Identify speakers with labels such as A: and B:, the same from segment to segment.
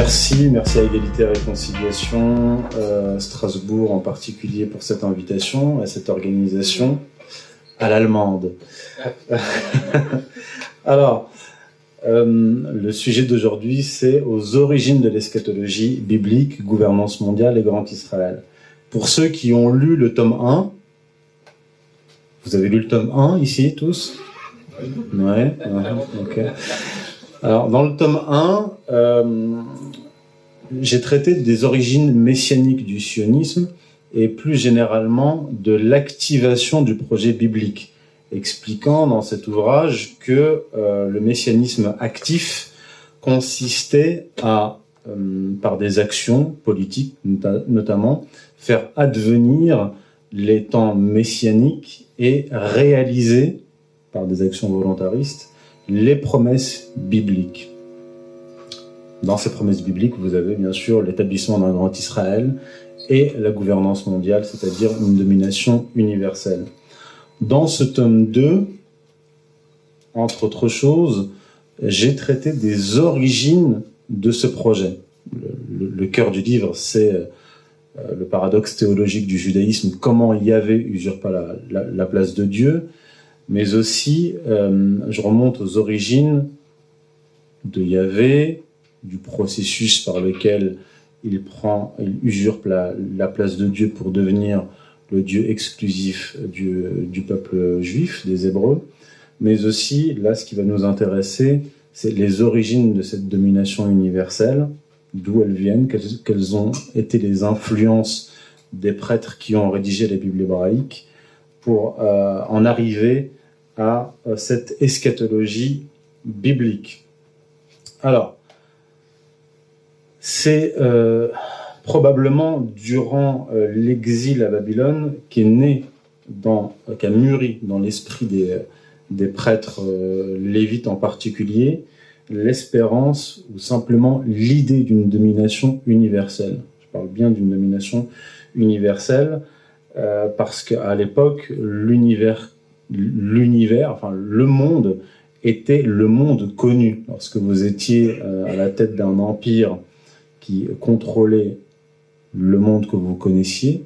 A: Merci, merci à Égalité et Réconciliation, euh, Strasbourg en particulier pour cette invitation, à cette organisation, à l'allemande. Alors, euh, le sujet d'aujourd'hui, c'est aux origines de l'eschatologie biblique, gouvernance mondiale et grand Israël. Pour ceux qui ont lu le tome 1, vous avez lu le tome 1 ici tous? Ouais, ok. Alors, dans le tome 1, euh, j'ai traité des origines messianiques du sionisme et plus généralement de l'activation du projet biblique, expliquant dans cet ouvrage que euh, le messianisme actif consistait à, euh, par des actions politiques notamment, faire advenir les temps messianiques et réaliser, par des actions volontaristes, les promesses bibliques. Dans ces promesses bibliques, vous avez bien sûr l'établissement d'un grand Israël et la gouvernance mondiale, c'est-à-dire une domination universelle. Dans ce tome 2, entre autres choses, j'ai traité des origines de ce projet. Le, cœur du livre, c'est euh, le paradoxe théologique du judaïsme, comment Yahvé usurpe la, la place de Dieu, mais aussi euh, je remonte aux origines de Yahvé, du processus par lequel il prend, il usurpe la, place de Dieu pour devenir le Dieu exclusif du, peuple juif, des Hébreux, mais aussi, là, ce qui va nous intéresser, c'est les origines de cette domination universelle, d'où elles viennent, quelles, ont été les influences des prêtres qui ont rédigé la Bible hébraïque pour euh, en arriver à euh, cette eschatologie biblique. Alors, c'est euh, probablement durant euh, l'exil à Babylone qu'est né, dans, qu'a mûri dans l'esprit des, prêtres lévites en particulier, l'espérance ou simplement l'idée d'une domination universelle. Je parle bien d'une domination universelle parce qu'à l'époque, l'univers l'univers, enfin le monde était le monde connu. Lorsque vous étiez euh, à la tête d'un empire contrôlait le monde que vous connaissiez,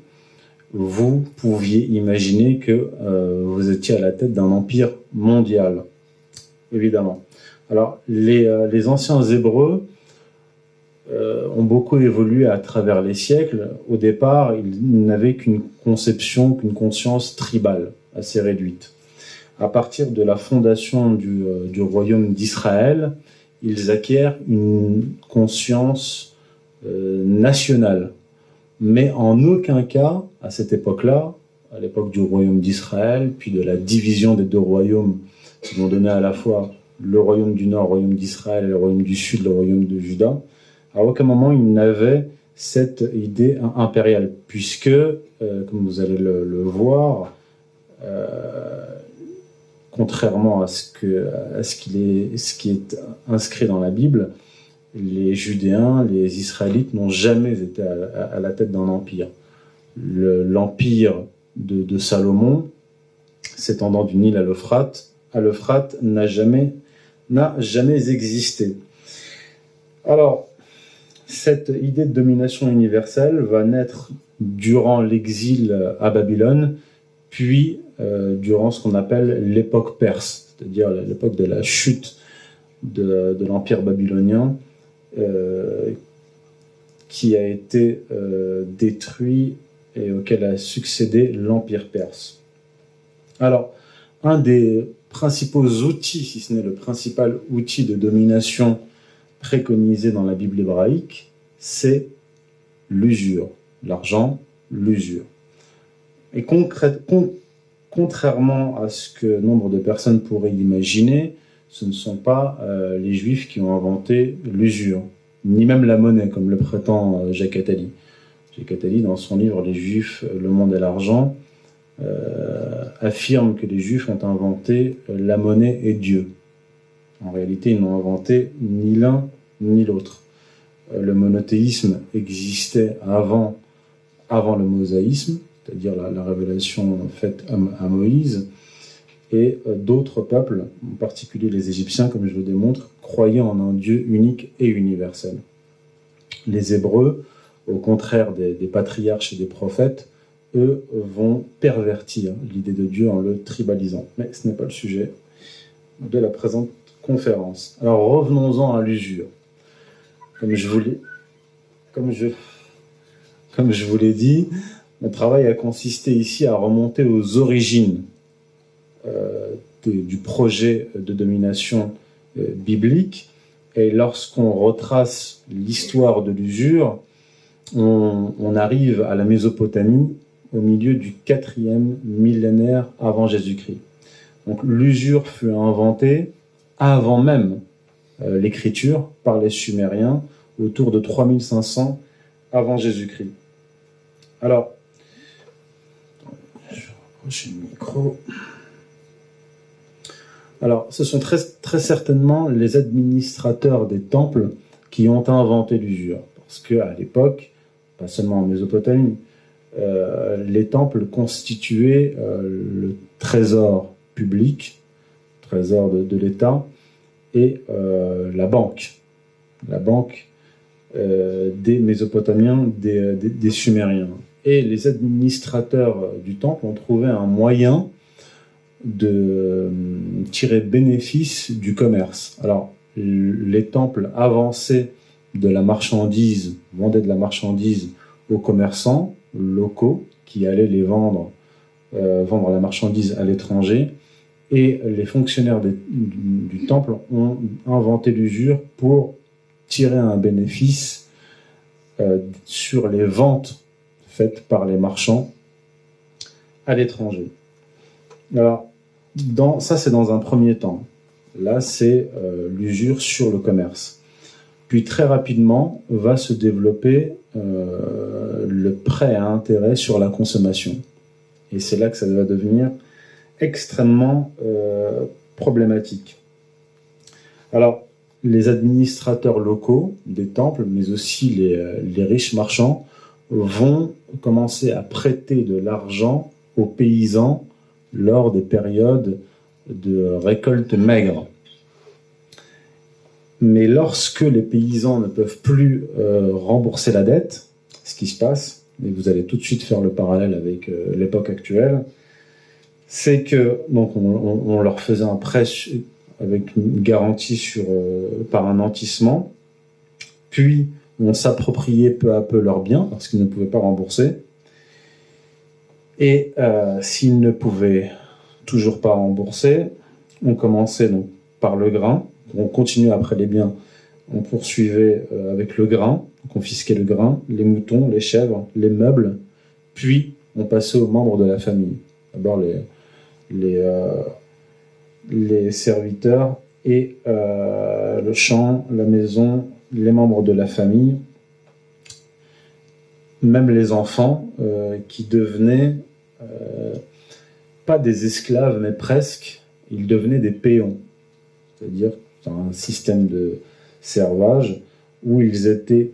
A: vous pouviez imaginer que euh, vous étiez à la tête d'un empire mondial, évidemment. Alors, les, euh, anciens Hébreux ont beaucoup évolué à travers les siècles. Au départ, ils n'avaient qu'une conception, qu'une conscience tribale assez réduite. À partir de la fondation du, euh, du royaume d'Israël, ils acquièrent une conscience euh, nationale. Mais en aucun cas, à cette époque-là, à l'époque du royaume d'Israël, puis de la division des deux royaumes qui vont donner à la fois le royaume du nord, le royaume d'Israël, et le royaume du sud, le royaume de Juda, à aucun moment ils n'avaient cette idée impériale, puisque, euh, comme vous allez le, voir, euh, contrairement à ce, ce qui est inscrit dans la Bible, les Judéens, les Israélites n'ont jamais été à, la tête d'un empire. l'empire de, de, Salomon, s'étendant du Nil à l'Euphrate, n'a jamais, existé. Alors, cette idée de domination universelle va naître durant l'exil à Babylone, puis euh, durant ce qu'on appelle l'époque perse, c'est-à-dire l'époque de la chute de, l'empire babylonien, qui a été euh, détruit et auquel a succédé l'empire perse. Alors, un des principaux outils, si ce n'est le principal outil de domination préconisé dans la Bible hébraïque, c'est l'usure, l'argent, l'usure. Et contrairement à ce que nombre de personnes pourraient imaginer, ce ne sont pas euh, les juifs qui ont inventé l'usure, ni même la monnaie, comme le prétend euh, Jacques Attali. Jacques Attali, dans son livre Les Juifs, le monde et l'argent, euh, affirme que les juifs ont inventé la monnaie et Dieu. En réalité, ils n'ont inventé ni l'un ni l'autre. le monothéisme existait avant, avant le mosaïsme, c'est-à-dire la, révélation faite à, Moïse, et euh, d'autres peuples, en particulier les Égyptiens, comme je le démontre, croyaient en un Dieu unique et universel. Les Hébreux, au contraire des, patriarches et des prophètes, eux vont pervertir l'idée de Dieu en le tribalisant. Mais ce n'est pas le sujet de la présente conférence. Alors revenons-en à l'usure. Comme je comme je, vous l'ai dit, mon travail a consisté ici à remonter aux origines du projet de domination euh, biblique. Et lorsqu'on retrace l'histoire de l'usure, on, arrive à la Mésopotamie au milieu du quatrième millénaire avant Jésus-Christ. Donc l'usure fut inventée avant même euh, l'écriture par les Sumériens autour de 3500 avant Jésus-Christ. Alors, je vais rapprocher le micro. Alors, ce sont très, certainement les administrateurs des temples qui ont inventé l'usure. Parce qu'à l'époque, pas seulement en Mésopotamie, euh, les temples constituaient euh, le trésor public, trésor de, l'État, et euh, la banque, la banque des Mésopotamiens, des, Sumériens. Et les administrateurs du temple ont trouvé un moyen de tirer bénéfice du commerce. Alors, les temples avançaient de la marchandise, vendaient de la marchandise aux commerçants locaux qui allaient les vendre, euh, vendre la marchandise à l'étranger. Et les fonctionnaires du, temple ont inventé l'usure pour tirer un bénéfice euh, sur les ventes faites par les marchands à l'étranger. Alors, ça, c'est dans un premier temps. Là, c'est euh, l'usure sur le commerce. Puis très rapidement va se développer euh, le prêt à intérêt sur la consommation. Et c'est là que ça va devenir extrêmement euh, problématique. Alors, les administrateurs locaux des temples, mais aussi les riches marchands, vont commencer à prêter de l'argent aux paysans lors des périodes de récolte maigre. Mais lorsque les paysans ne peuvent plus euh, rembourser la dette, ce qui se passe, et vous allez tout de suite faire le parallèle avec euh, l'époque actuelle, c'est que donc on, leur faisait un prêt avec une garantie sur euh, par un nantissement, puis on s'appropriait peu à peu leurs biens parce qu'ils ne pouvaient pas rembourser, et s'ils ne pouvaient toujours pas rembourser, on commençait donc par le grain, on continuait après les biens. On poursuivait euh, avec le grain, on confisquait le grain, les moutons, les chèvres, les meubles, puis on passait aux membres de la famille. D'abord les, euh, serviteurs et euh, le champ, la maison, les membres de la famille, même les enfants qui devenaient pas des esclaves, mais presque, ils devenaient des péons. C'est-à-dire un système de servage où ils étaient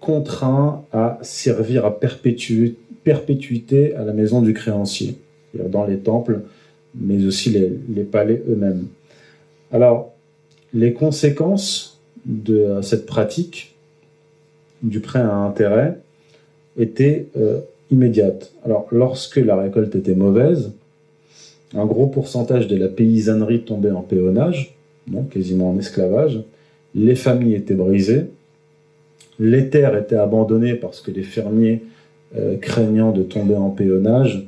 A: contraints à servir à perpétuité à la maison du créancier, dans les temples, mais aussi les, palais eux-mêmes. Alors, les conséquences de cette pratique du prêt à intérêt étaient euh, immédiates. Alors, lorsque la récolte était mauvaise, un gros pourcentage de la paysannerie tombait en péonnage, quasiment en esclavage. Les familles étaient brisées. Les terres étaient abandonnées parce que les fermiers, euh, craignant de tomber en péonnage,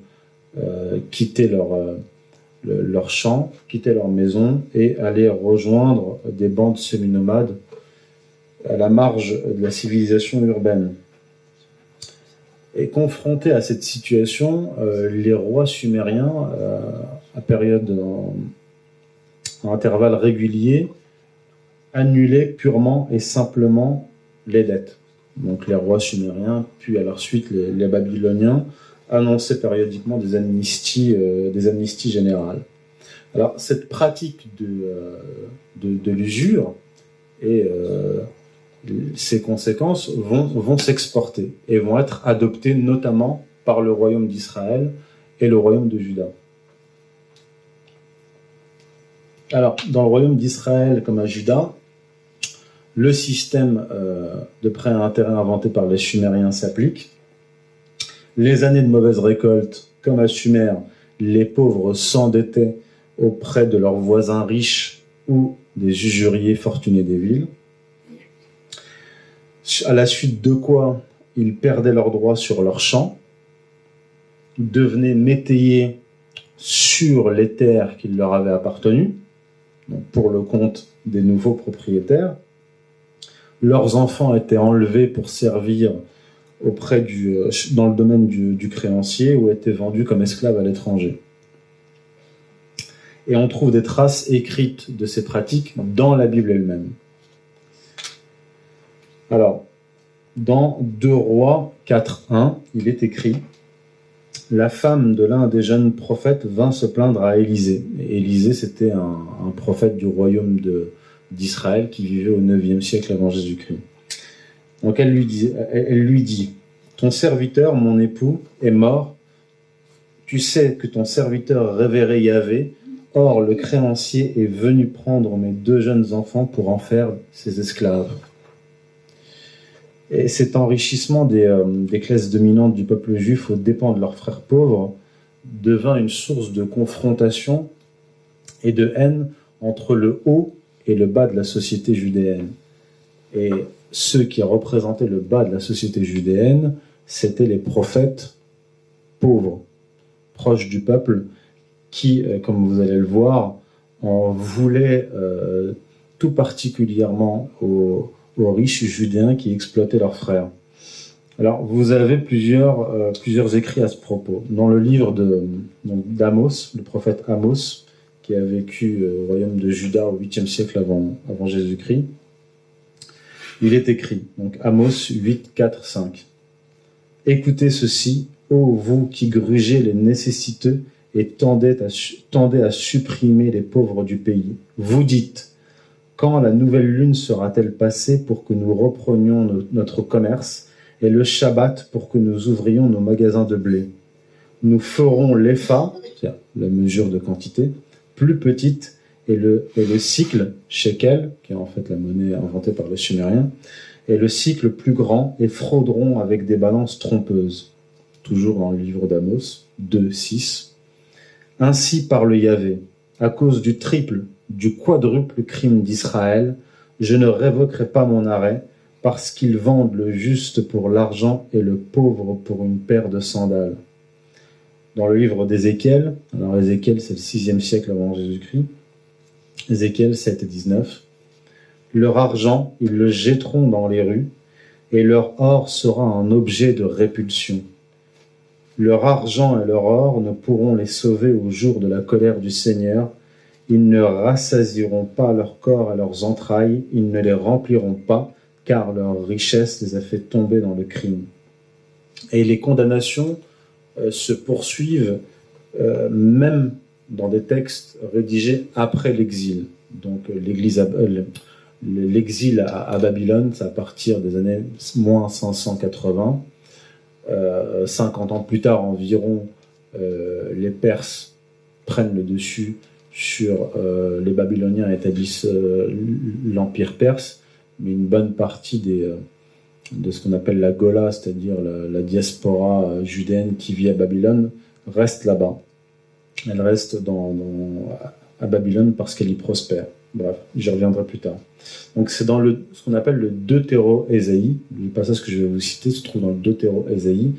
A: euh, quittaient leur, euh, quittaient leur maison et allaient rejoindre des bandes semi-nomades à la marge de la civilisation urbaine. Et confrontés à cette situation, les rois sumériens, à période à intervalles réguliers, annuler purement et simplement les dettes. Donc les rois sumériens, puis à leur suite les, babyloniens, annonçaient périodiquement des amnisties, euh, des amnisties générales. Alors cette pratique de, euh, de, l'usure et euh, ses conséquences vont, s'exporter et vont être adoptées notamment par le royaume d'Israël et le royaume de Juda. Alors, dans le royaume d'Israël comme à Juda, le système de prêt à intérêt inventé par les Sumériens s'applique. Les années de mauvaise récolte, comme à Sumer, les pauvres s'endettaient auprès de leurs voisins riches ou des usuriers fortunés des villes. À la suite de quoi ils perdaient leurs droits sur leurs champs, devenaient métayers sur les terres qui leur avaient appartenu, pour le compte des nouveaux propriétaires. Leurs enfants étaient enlevés pour servir auprès du, euh, dans le domaine du, créancier ou étaient vendus comme esclaves à l'étranger. Et on trouve des traces écrites de ces pratiques dans la Bible elle-même. Alors, dans 2 Rois 4.1, il est écrit La femme de l'un des jeunes prophètes vint se plaindre à Élisée. Élisée, c'était un, prophète du royaume d'Israël qui vivait au 9e siècle avant Jésus-Christ. Donc elle lui, dit, elle lui dit, Ton serviteur, mon époux, est mort. Tu sais que ton serviteur révéré Yahvé, or le créancier est venu prendre mes deux jeunes enfants pour en faire ses esclaves. Et cet enrichissement des, euh, des, classes dominantes du peuple juif aux dépens de leurs frères pauvres devint une source de confrontation et de haine entre le haut et le bas de la société judéenne. Et ceux qui représentaient le bas de la société judéenne, c'étaient les prophètes pauvres, proches du peuple, qui, euh, comme vous allez le voir, en voulaient euh, tout particulièrement aux, riches judéens qui exploitaient leurs frères. Alors, vous avez plusieurs, euh, écrits à ce propos. Dans le livre d'Amos, le prophète Amos, qui a vécu au royaume de Juda au 8e siècle avant, avant Jésus-Christ, il est écrit, donc Amos 8, 4, 5. Écoutez ceci, ô vous qui grugez les nécessiteux et tendez tendez à supprimer les pauvres du pays. Vous dites, quand la nouvelle lune sera-t-elle passée pour que nous reprenions notre commerce et le Shabbat pour que nous ouvrions nos magasins de blé? Nous ferons l'EPHA, la mesure de quantité, plus petite et le, et le cycle shekel, qui est en fait la monnaie inventée par les Sumériens, et le cycle plus grand et frauderont avec des balances trompeuses. Toujours dans le livre d'Amos 2, 6. Ainsi parle Yahvé, à cause du triple, du quadruple crime d'Israël, je ne révoquerai pas mon arrêt, parce qu'ils vendent le juste pour l'argent et le pauvre pour une paire de sandales. Dans le livre d'Ézéchiel, alors Ézéchiel c'est le sixième siècle avant Jésus-Christ, Ézéchiel 7 et 19. Leur argent, ils le jetteront dans les rues, et leur or sera un objet de répulsion. Leur argent et leur or ne pourront les sauver au jour de la colère du Seigneur. Ils ne rassasieront pas leur corps et leurs entrailles, ils ne les rempliront pas, car leur richesse les a fait tomber dans le crime. Et les condamnations euh, se poursuivent euh, même dans des textes rédigés après l'exil. Donc euh, l'exil à, Babylone, c'est à partir des années moins 580. Euh, 50 ans plus tard environ, les Perses prennent le dessus sur euh, les Babyloniens établissent l'empire perse, mais une bonne partie des, de ce qu'on appelle la Gola, c'est-à-dire la, diaspora judéenne qui vit à Babylone, reste là-bas. Elle reste dans, à Babylone parce qu'elle y prospère. Bref, j'y reviendrai plus tard. Donc c'est dans le, ce qu'on appelle le Deutéro-Ésaïe. Le passage que je vais vous citer se trouve dans le Deutéro-Ésaïe,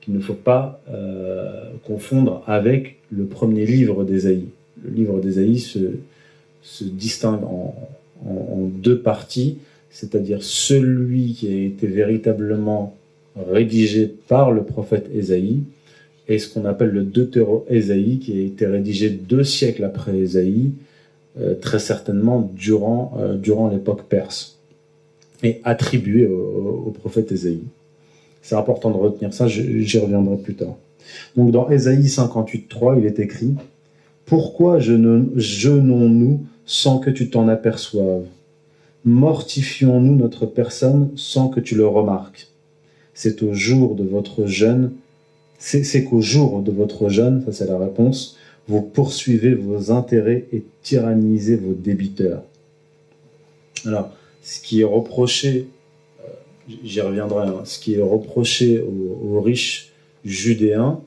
A: qu'il ne faut pas euh, confondre avec le premier livre d'Ésaïe. Le livre d'Ésaïe se, distingue en, deux parties, c'est-à-dire celui qui a été véritablement rédigé par le prophète Ésaïe, et ce qu'on appelle le Deutéro-Ésaïe, qui a été rédigé deux siècles après Ésaïe, euh, très certainement durant, euh, durant l'époque perse, et attribué au, prophète Ésaïe. C'est important de retenir ça, j'y reviendrai plus tard. Donc dans Ésaïe 58.3, il est écrit Pourquoi jeûnons-nous sans que tu t'en aperçoives? Mortifions-nous notre personne sans que tu le remarques C'est au jour de votre jeûne c'est qu'au jour de votre jeûne, ça c'est la réponse, vous poursuivez vos intérêts et tyrannisez vos débiteurs. Alors, ce qui est reproché, euh, j'y reviendrai, hein, ce qui est reproché aux, riches judéens,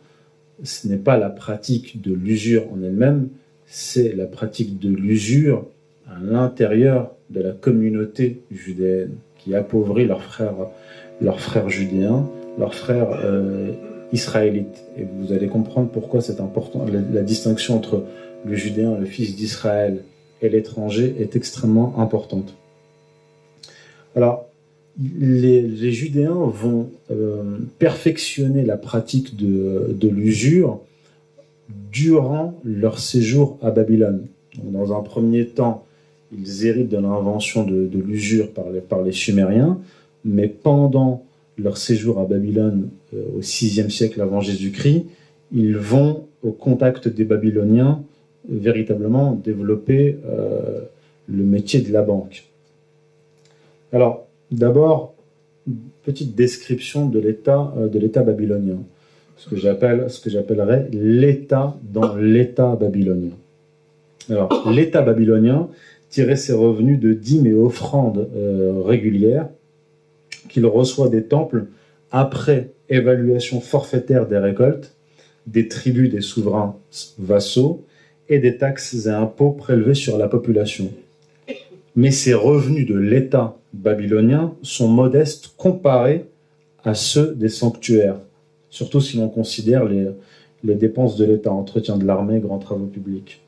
A: ce n'est pas la pratique de l'usure en elle-même, c'est la pratique de l'usure à l'intérieur de la communauté judéenne qui appauvrit leurs frères, leurs frères judéens, leurs frères euh, israélites. Et vous allez comprendre pourquoi c'est important. La, distinction entre le judéen, le fils d'Israël, et l'étranger est extrêmement importante. Alors, les, judéens vont euh, perfectionner la pratique de, l'usure durant leur séjour à Babylone. dans un premier temps, ils héritent de l'invention de, l'usure par les, par les Sumériens, mais pendant leur séjour à Babylone euh, au VIe siècle avant Jésus-Christ, ils vont au contact des Babyloniens véritablement développer euh, le métier de la banque. Alors, d'abord, une petite description de l'État euh, de l'État babylonien, ce que ce que j'appellerais l'État dans l'État babylonien. Alors, l'État babylonien tirait ses revenus de dîmes et offrandes euh, régulières qu'il reçoit des temples après évaluation forfaitaire des récoltes, des tribus des souverains vassaux et des taxes et impôts prélevés sur la population. Mais ces revenus de l'État babylonien sont modestes comparés à ceux des sanctuaires, surtout si l'on considère les, les dépenses de l'État, entretien de l'armée, grands travaux publics.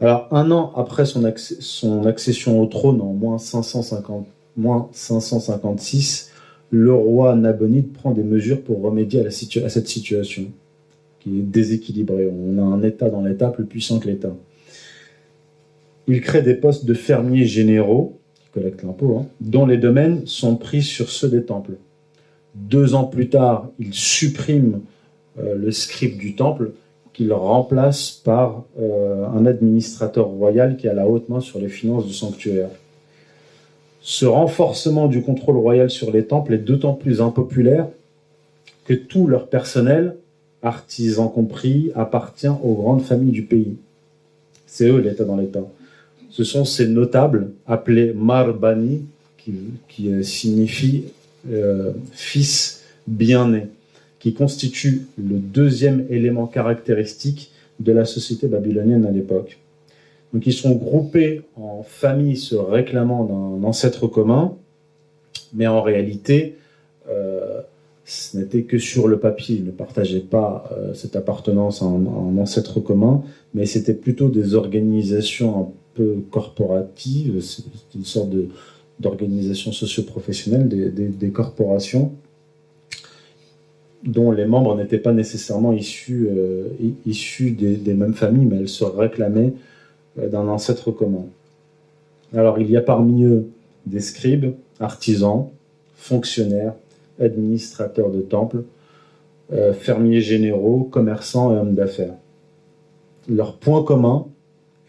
A: Alors, un an après son, accession au trône en moins, 556, le roi Nabonide prend des mesures pour remédier à, cette situation qui est déséquilibrée. On a un État dans l'État plus puissant que l'État. Il crée des postes de fermiers généraux, qui collectent l'impôt, hein, dont les domaines sont pris sur ceux des temples. Deux ans plus tard, il supprime euh, le scribe du temple qu'il remplace par euh, un administrateur royal qui a la haute main sur les finances du sanctuaire. Ce renforcement du contrôle royal sur les temples est d'autant plus impopulaire que tout leur personnel, artisans compris, appartient aux grandes familles du pays. C'est eux l'État dans l'État. Ce sont ces notables appelés Marbani, qui, qui euh, signifie euh, fils bien-né qui constitue le deuxième élément caractéristique de la société babylonienne à l'époque. Donc ils sont groupés en familles se réclamant d'un ancêtre commun, mais en réalité, euh, ce n'était que sur le papier. Ils ne partageaient pas cette appartenance à un, ancêtre commun, mais c'était plutôt des organisations peu corporatives, c'est une sorte d'organisation socio-professionnelle des, des corporations dont les membres n'étaient pas nécessairement issus, euh, issus des, mêmes familles, mais elles se réclamaient euh, d'un ancêtre commun. Alors il y a parmi eux des scribes, artisans, fonctionnaires, administrateurs de temples, euh, fermiers généraux, commerçants et hommes d'affaires. Leur point commun,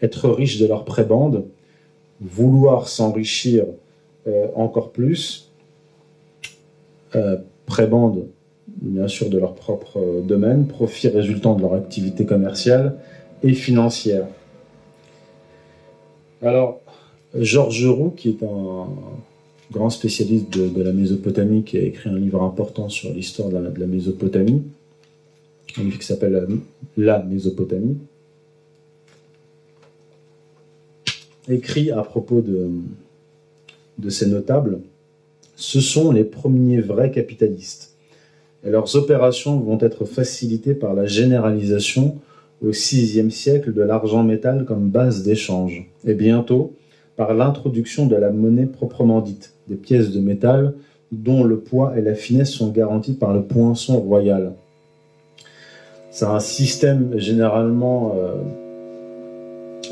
A: être riches de leur prébande, vouloir s'enrichir encore plus, prébande bien sûr de leur propre euh, domaine, profit résultant de leur activité commerciale et financière. Alors, Georges Roux, qui est un grand spécialiste de, la Mésopotamie, qui a écrit un livre important sur l'histoire de, la Mésopotamie, un livre qui s'appelle La Mésopotamie, écrit à propos de, ces notables, ce sont les premiers vrais capitalistes et leurs opérations vont être facilitées par la généralisation au VIe siècle de l'argent métal comme base d'échange, et bientôt par l'introduction de la monnaie proprement dite, des pièces de métal dont le poids et la finesse sont garantis par le poinçon royal. C'est un système généralement euh,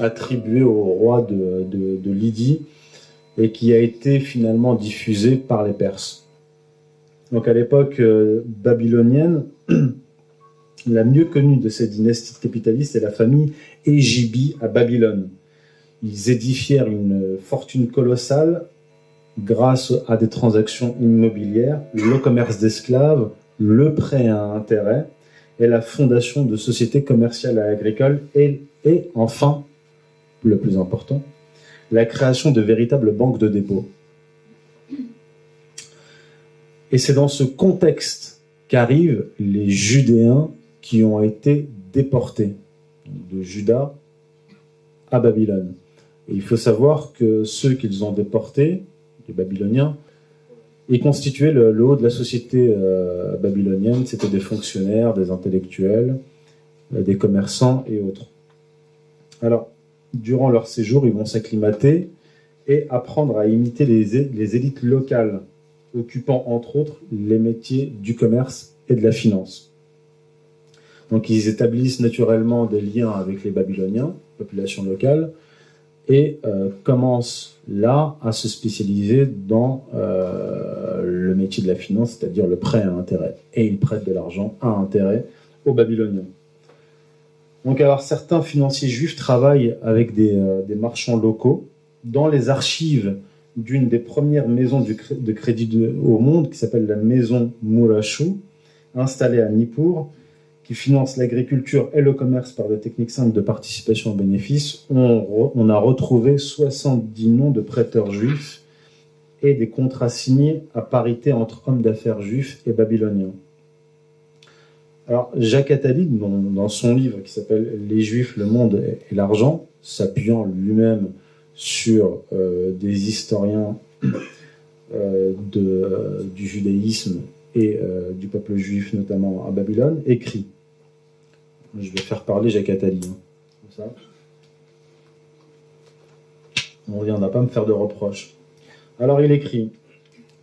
A: attribué au roi de, de Lydie et qui a été finalement diffusé par les Perses. Donc à l'époque euh, babylonienne, la mieux connue de ces dynasties capitalistes est la famille Égibi à Babylone. Ils édifièrent une fortune colossale grâce à des transactions immobilières, le commerce d'esclaves, le prêt à intérêt et la fondation de sociétés commerciales et agricoles et, et enfin, le plus important, la création de véritables banques de dépôt. Et c'est dans ce contexte qu'arrivent les Judéens qui ont été déportés de Juda à Babylone. Il faut savoir que ceux qu'ils ont déportés, les Babyloniens, ils constituaient le, haut de la société euh, babylonienne. C'était des fonctionnaires, des intellectuels, euh, des commerçants et autres. Alors, durant leur séjour, ils vont s'acclimater et apprendre à imiter les, élites locales, occupant entre autres les métiers du commerce et de la finance. Donc ils établissent naturellement des liens avec les Babyloniens, population locale, et euh, commencent là à se spécialiser dans euh, le métier de la finance, c'est-à-dire le prêt à intérêt. Et ils prêtent de l'argent à intérêt aux Babyloniens. Donc alors certains financiers juifs travaillent avec des, euh, marchands locaux dans les archives d'une des premières maisons de crédit au monde qui s'appelle la maison Murashu, installée à Nippur, qui finance l'agriculture et le commerce par des techniques simples de participation aux bénéfices, on, a retrouvé 70 noms de prêteurs juifs et des contrats signés à parité entre hommes d'affaires juifs et babyloniens. Alors, Jacques Attali, dans, son livre qui s'appelle Les Juifs, le monde et l'argent, s'appuyant lui-même sur euh, des historiens euh, de, du judaïsme et euh, du peuple juif, notamment à Babylone, écrit je vais faire parler Jacques Attali. Hein. On ne viendra pas me faire de reproches. Alors il écrit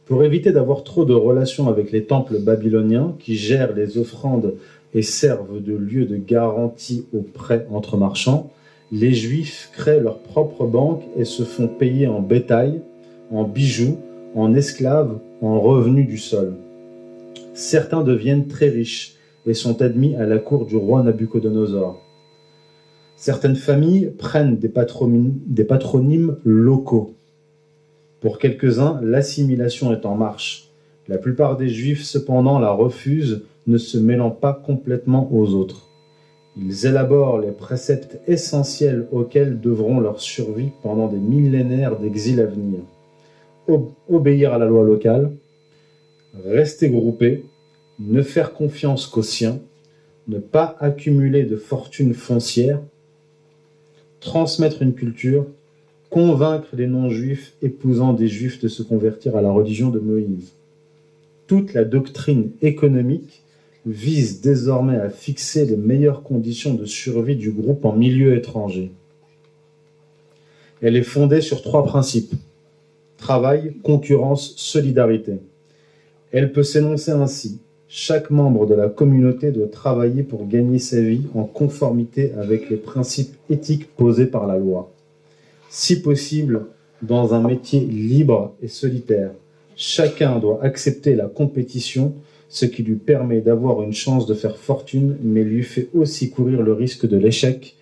A: Pour éviter d'avoir trop de relations avec les temples babyloniens qui gèrent les offrandes et servent de lieu de garantie aux prêts entre marchands, les Juifs créent leur propre banque et se font payer en bétail, en bijoux, en esclaves, en revenus du sol. Certains deviennent très riches et sont admis à la cour du roi Nabucodonosor. Certaines familles prennent des, des patronymes locaux. Pour quelques-uns, l'assimilation est en marche. La plupart des juifs, cependant, la refusent, ne se mêlant pas complètement aux autres. Ils élaborent les préceptes essentiels auxquels devront leur survie pendant des millénaires d'exil à venir. Obéir à la loi locale, rester groupés, ne faire confiance qu'aux siens, ne pas accumuler de fortune foncière, transmettre une culture, convaincre les non-juifs épousant des juifs de se convertir à la religion de Moïse. Toute la doctrine économique vise désormais à fixer les meilleures conditions de survie du groupe en milieu étranger. Elle est fondée sur trois principes. Travail, concurrence, solidarité. Elle peut s'énoncer ainsi. Chaque membre de la communauté doit travailler pour gagner sa vie en conformité avec les principes éthiques posés par la loi. Si possible, dans un métier libre et solitaire, chacun doit accepter la compétition, ce qui lui permet d'avoir une chance de faire fortune, mais lui fait aussi courir le risque de l'échec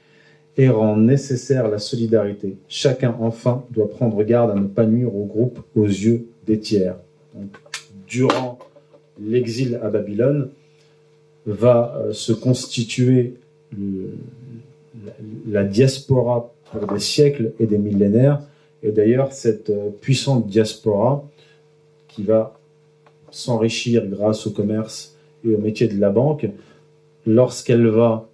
A: et rend nécessaire la solidarité. Chacun, enfin, doit prendre garde à ne pas nuire au groupe aux yeux des tiers. durant l'exil à Babylone va euh, se constituer la, diaspora des siècles et des millénaires. Et d'ailleurs, cette euh, puissante diaspora qui va s'enrichir grâce au commerce et au métier de la banque, lorsqu'elle va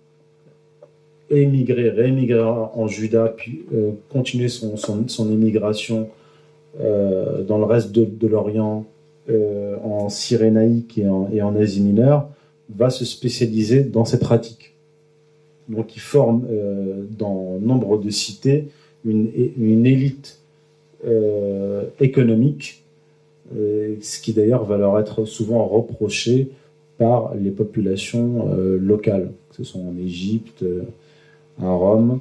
A: émigrer, réémigrer en Juda, puis euh, continuer son, émigration dans le reste de l'Orient, euh, en Cyrénaïque et en, et en, Asie mineure, va se spécialiser dans cette pratique. Donc il forme euh, dans nombre de cités une, élite euh, économique, ce qui d'ailleurs va leur être souvent reproché par les populations locales, que ce soit en Égypte, à Rome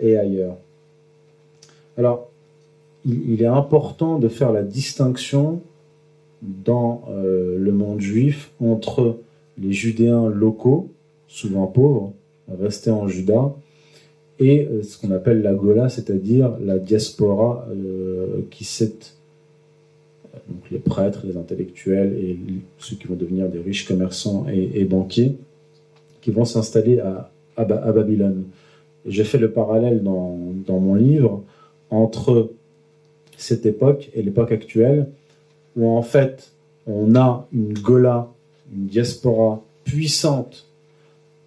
A: et ailleurs. Alors, il, il, est important de faire la distinction dans euh, le monde juif entre les Judéens locaux, souvent pauvres, restés en Juda, et euh, ce qu'on appelle la Gola, c'est-à-dire la diaspora euh, qui s'est donc les prêtres, les intellectuels et ceux qui vont devenir des riches commerçants et, banquiers, qui vont s'installer à, Babylone. J'ai fait le parallèle dans, dans, mon livre entre cette époque et l'époque actuelle, où en fait on a une Gola, une diaspora puissante euh,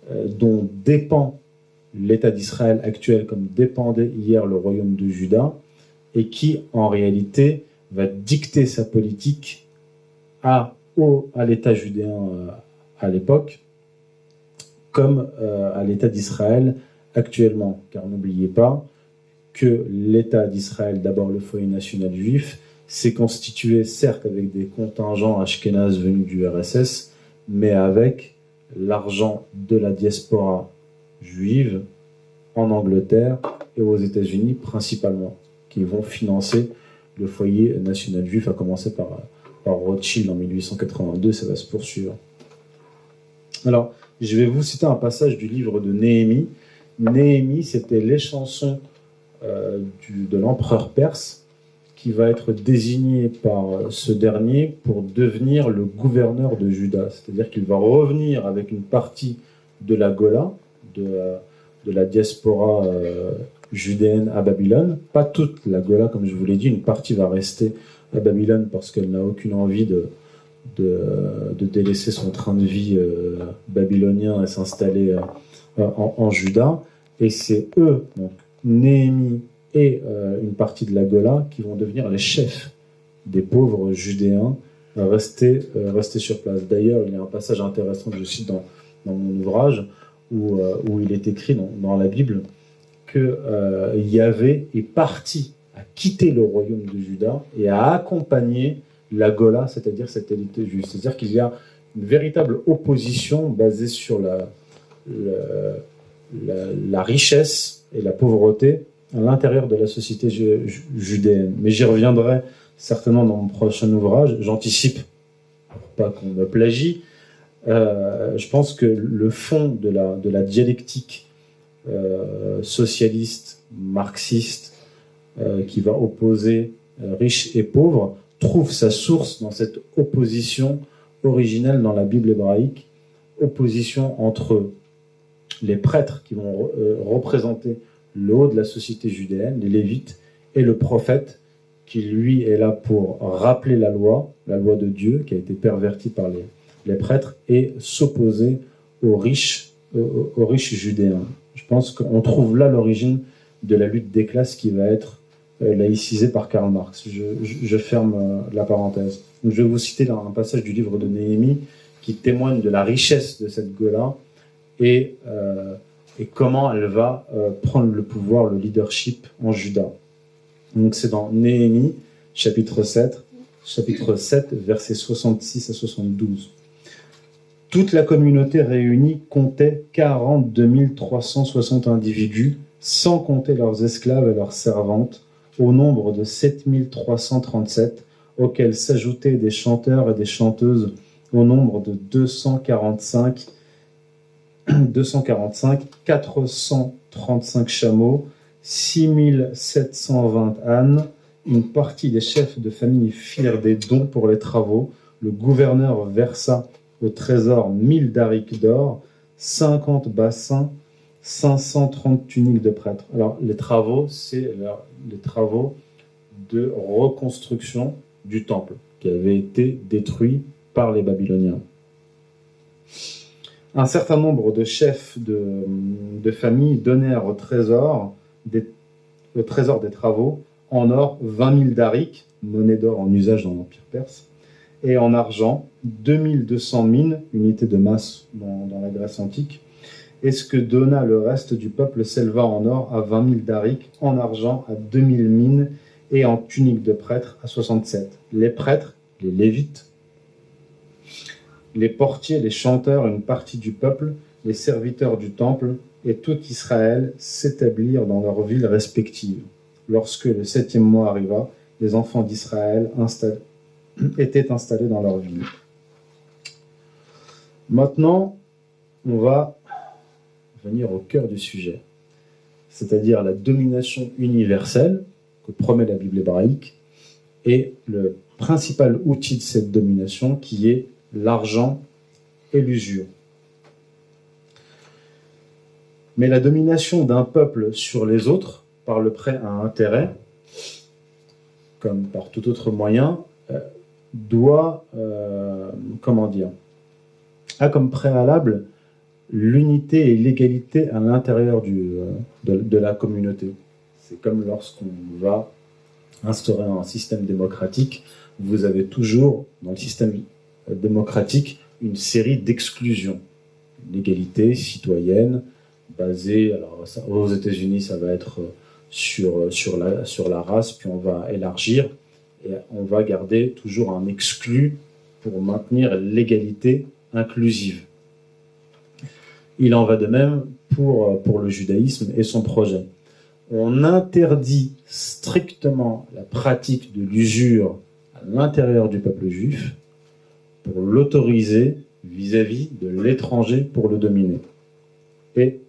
A: dont dépend l'État d'Israël actuel comme dépendait hier le royaume de Juda, et qui en réalité va dicter sa politique à, à l'État judéen euh, à l'époque, comme euh, à l'État d'Israël actuellement. Car n'oubliez pas que l'État d'Israël, d'abord le foyer national juif, s'est constitué certes avec des contingents ashkénazes venus du RSS, mais avec l'argent de la diaspora juive en Angleterre et aux États-Unis principalement, qui vont financer le foyer national juif, à commencer par, Rothschild en 1882, ça va se poursuivre. Alors, je vais vous citer un passage du livre de Néhémie. Néhémie, c'était les chansons euh, de l'empereur perse qui va être désigné par ce dernier pour devenir le gouverneur de Juda. C'est-à-dire qu'il va revenir avec une partie de la Gola, de, de la diaspora euh, judéenne à Babylone. Pas toute la Gola, comme je vous l'ai dit, une partie va rester à Babylone parce qu'elle n'a aucune envie de, de, délaisser son train de vie euh, babylonien et s'installer euh, en, en, Juda. Et c'est eux, donc Néhémie et une partie de la Gola, qui vont devenir les chefs des pauvres judéens restés, rester sur place. D'ailleurs, il y a un passage intéressant que je cite dans, dans mon ouvrage où, euh, où il est écrit dans, la Bible que euh, Yahvé est parti à quitter le royaume de Juda et à accompagner la Gola, c'est-à-dire cette élite juive. C'est-à-dire qu'il y a une véritable opposition basée sur la, la, richesse et la pauvreté à l'intérieur de la société judéenne. Mais j'y reviendrai certainement dans mon prochain ouvrage. J'anticipe, pas qu'on me plagie, euh, je pense que le fond de la, de la dialectique euh, socialiste, marxiste, euh, qui va opposer riches et pauvres, trouve sa source dans cette opposition originelle dans la Bible hébraïque, opposition entre les prêtres qui vont représenter le haut de la société judéenne, les Lévites, et le prophète qui lui est là pour rappeler la loi, la loi de Dieu qui a été pervertie par les, prêtres et s'opposer aux riches, aux, riches judéens. Je pense qu'on trouve là l'origine de la lutte des classes qui va être euh, laïcisée par Karl Marx. Je, ferme euh, la parenthèse. je vais vous citer un passage du livre de Néhémie qui témoigne de la richesse de cette Gola et, euh, et comment elle va prendre le pouvoir, le leadership en Juda. Donc c'est dans Néhémie, chapitre 7, chapitre 7, versets 66 à 72. Toute la communauté réunie comptait 42 360 individus, sans compter leurs esclaves et leurs servantes, au nombre de 7 337, auxquels s'ajoutaient des chanteurs et des chanteuses au nombre de 245, 245 435 chameaux, 6720 ânes. Une partie des chefs de famille firent des dons pour les travaux. Le gouverneur versa au trésor 1000 darics d'or, 50 bassins, 530 tuniques de prêtres. Alors, les travaux, c'est les travaux de reconstruction du temple qui avait été détruit par les Babyloniens. Un certain nombre de chefs de, famille donnèrent au trésor, des, au trésor des travaux. En or 20 000 darics, monnaie d'or en usage dans l'Empire perse, et en argent 2200 mines, unités de masse dans, la Grèce antique, et ce que donna le reste du peuple s'éleva en or à 20 000 darics, en argent à 2000 mines et en tunique de prêtre à 67. Les prêtres, les lévites, les portiers, les chanteurs, une partie du peuple, les serviteurs du temple et tout Israël s'établirent dans leurs villes respectives. Lorsque le septième mois arriva, les enfants d'Israël étaient installés dans leur ville. Maintenant, on va venir au cœur du sujet, c'est-à-dire la domination universelle que promet la Bible hébraïque et le principal outil de cette domination qui est l'argent et l'usure. Mais la domination d'un peuple sur les autres par le prêt à intérêt comme par tout autre moyen, euh, doit, euh, comment dire, a comme préalable l'unité et l'égalité à l'intérieur de, de la communauté. C'est comme lorsqu'on va instaurer un système démocratique, vous avez toujours dans le système démocratique une série d'exclusions. L'égalité citoyenne basée, alors aux États-Unis ça va être sur, sur, la, sur la race, puis on va élargir et on va garder toujours un exclu pour maintenir l'égalité inclusive. Il en va de même pour, pour le judaïsme et son projet. On interdit strictement la pratique de l'usure à l'intérieur du peuple juif pour l'autoriser vis-à-vis de l'étranger pour le dominer. Et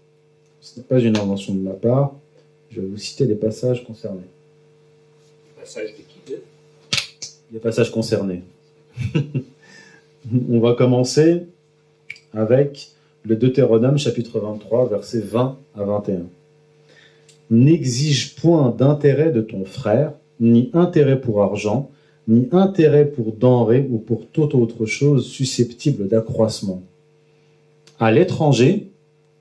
A: ce n'est pas une invention de ma part, je vais vous citer les passages concernés.
B: Passages de qui
A: Les passages concernés. On va commencer avec le Deutéronome chapitre 23, versets 20 à 21. N'exige point d'intérêt de ton frère, ni intérêt pour argent, ni intérêt pour denrée ou pour toute autre chose susceptible d'accroissement. À l'étranger,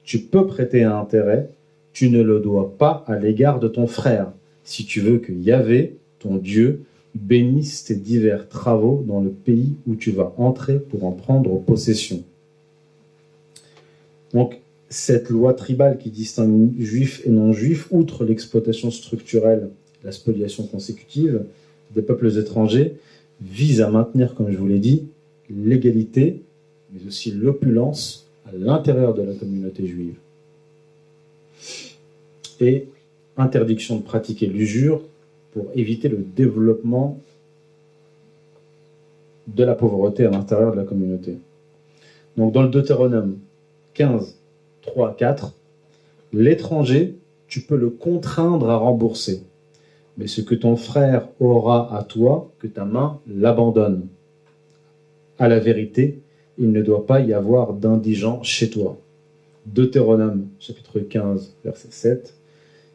A: tu peux prêter un intérêt, tu ne le dois pas à l'égard de ton frère, si tu veux que Yahvé, ton Dieu, bénisse tes divers travaux dans le pays où tu vas entrer pour en prendre possession. Donc, cette loi tribale qui distingue juifs et non-juifs, outre l'exploitation structurelle, la spoliation consécutive, des peuples étrangers vise à maintenir, comme je vous l'ai dit, l'égalité, mais aussi l'opulence à l'intérieur de la communauté juive. Et interdiction de pratiquer l'usure pour éviter le développement de la pauvreté à l'intérieur de la communauté. Donc dans le Deutéronome 15, 3, 4, l'étranger, tu peux le contraindre à rembourser mais ce que ton frère aura à toi, que ta main l'abandonne. À la vérité, il ne doit pas y avoir d'indigent chez toi. Deutéronome chapitre 15, verset 7.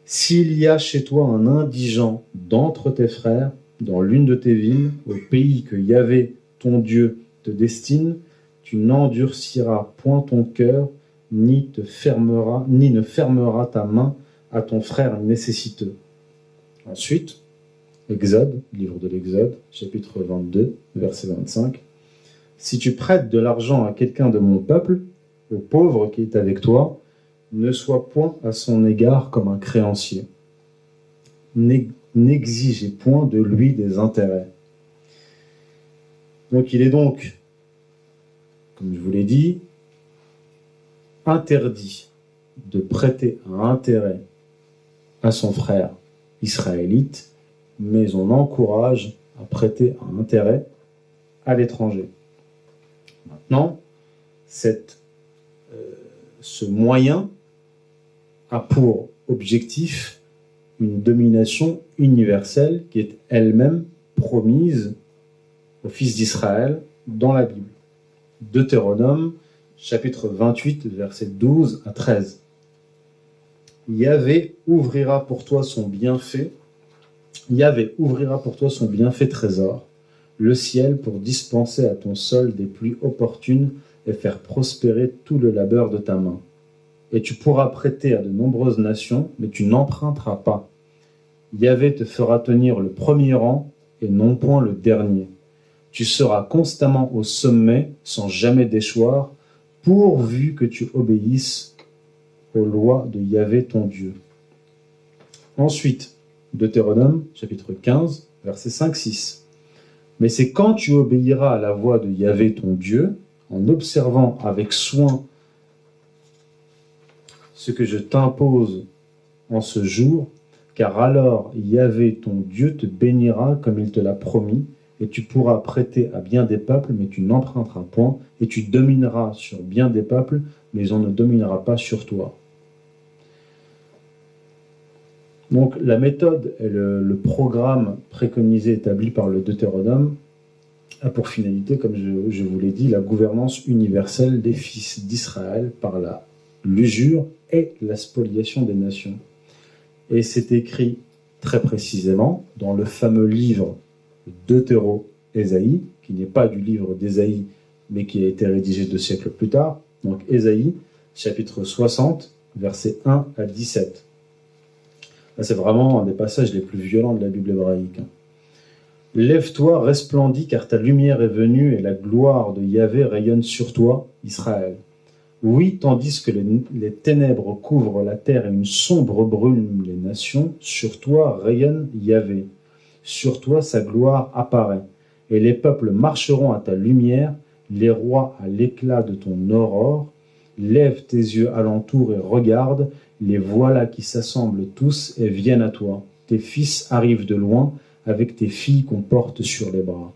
A: S'il y a chez toi un indigent d'entre tes frères, dans l'une de tes villes, au pays que Yahvé, ton Dieu, te destine, tu n'endurciras point ton cœur, ni te fermeras, ni ne fermeras ta main à ton frère nécessiteux Ensuite, Exode, livre de l'Exode, chapitre 22, verset 25. Si tu prêtes de l'argent à quelqu'un de mon peuple, au pauvre qui est avec toi, ne sois point à son égard comme un créancier. N'exigez point de lui des intérêts. Donc il est donc, comme je vous l'ai dit, interdit de prêter un intérêt à son frère israélite, mais on encourage à prêter un intérêt à l'étranger. Maintenant, euh, ce moyen a pour objectif une domination universelle qui est elle-même promise au fils d'Israël dans la Bible. Deutéronome, chapitre 28, versets 12 à 13. Yahvé ouvrira pour toi son bienfait. Ouvrira pour toi son bienfait trésor, le ciel pour dispenser à ton sol des pluies opportunes et faire prospérer tout le labeur de ta main. Et tu pourras prêter à de nombreuses nations, mais tu n'emprunteras pas. Yahvé te fera tenir le premier rang et non point le dernier. Tu seras constamment au sommet sans jamais déchoir, pourvu que tu obéisses aux lois de Yahvé ton Dieu. Ensuite, Deutéronome chapitre 15, versets 5-6. Mais c'est quand tu obéiras à la voix de Yahvé ton Dieu, en observant avec soin ce que je t'impose en ce jour, car alors Yahvé ton Dieu te bénira comme il te l'a promis, et tu pourras prêter à bien des peuples, mais tu n'emprunteras point, et tu domineras sur bien des peuples, mais on ne dominera pas sur toi. Donc la méthode et le, programme préconisé établi par le Deutéronome a pour finalité, comme je, vous l'ai dit, la gouvernance universelle des fils d'Israël par l'usure et la spoliation des nations. Et c'est écrit très précisément dans le fameux livre d'Eutéro-Ésaïe, qui n'est pas du livre d'Ésaïe, mais qui a été rédigé deux siècles plus tard. Donc Ésaïe, chapitre 60, versets 1 à 17. C'est vraiment un des passages les plus violents de la Bible hébraïque. Lève-toi, resplendis, car ta lumière est venue et la gloire de Yahvé rayonne sur toi, Israël. Oui, tandis que les, ténèbres couvrent la terre et une sombre brume les nations, sur toi rayonne Yahvé. Sur toi sa gloire apparaît. Et les peuples marcheront à ta lumière, les rois à l'éclat de ton aurore. Lève tes yeux alentour et regarde, les voilà qui s'assemblent tous et viennent à toi. Tes fils arrivent de loin, avec tes filles qu'on porte sur les bras.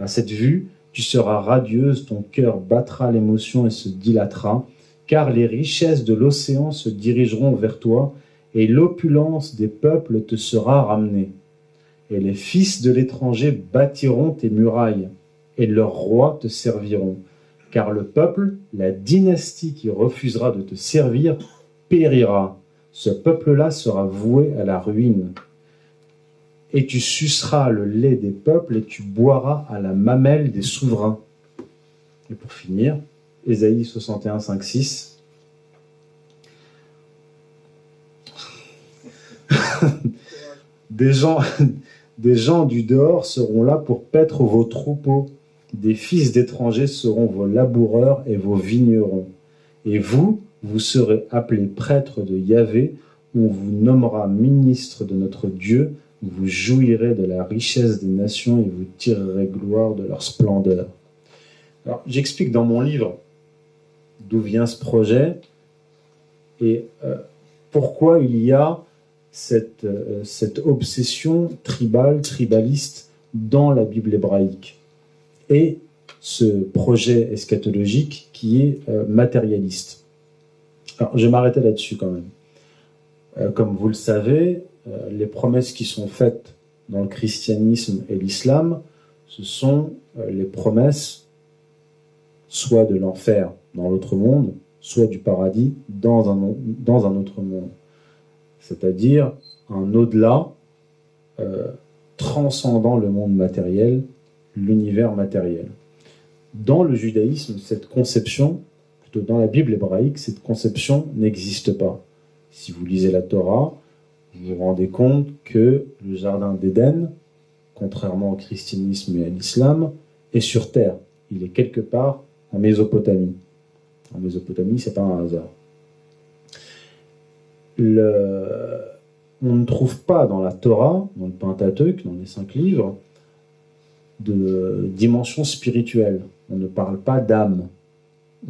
A: À cette vue, tu seras radieuse, ton cœur battra l'émotion et se dilatera, car les richesses de l'océan se dirigeront vers toi, et l'opulence des peuples te sera ramenée. Et les fils de l'étranger bâtiront tes murailles, et leurs rois te serviront, car le peuple, la dynastie qui refusera de te servir, périra. Ce peuple-là sera voué à la ruine et tu suceras le lait des peuples et tu boiras à la mamelle des souverains. Et pour finir, Ésaïe 61, 5, 6. des, gens, des gens du dehors seront là pour paître vos troupeaux. Des fils d'étrangers seront vos laboureurs et vos vignerons. Et vous, vous serez appelés prêtres de Yahvé, on vous nommera ministre de notre Dieu vous jouirez de la richesse des nations et vous tirerez gloire de leur splendeur. Alors, j'explique dans mon livre d'où vient ce projet et euh, pourquoi il y a cette, euh, cette obsession tribale, tribaliste dans la Bible hébraïque et ce projet eschatologique qui est euh, matérialiste. Je vais m'arrêter là-dessus quand même. comme vous le savez, euh, les promesses qui sont faites dans le christianisme et l'islam, ce sont euh, les promesses soit de l'enfer dans l'autre monde, soit du paradis dans un, dans un autre monde. C'est-à-dire un au-delà euh, transcendant le monde matériel, l'univers matériel. Dans le judaïsme, cette conception, dans la Bible hébraïque, cette conception n'existe pas. Si vous lisez la Torah, vous vous rendez compte que le jardin d'Éden, contrairement au christianisme et à l'islam, est sur terre. Il est quelque part en Mésopotamie. En Mésopotamie, c'est pas un hasard. On ne trouve pas dans la Torah, dans le Pentateuque, dans les cinq livres, de dimension spirituelle. On ne parle pas d'âme.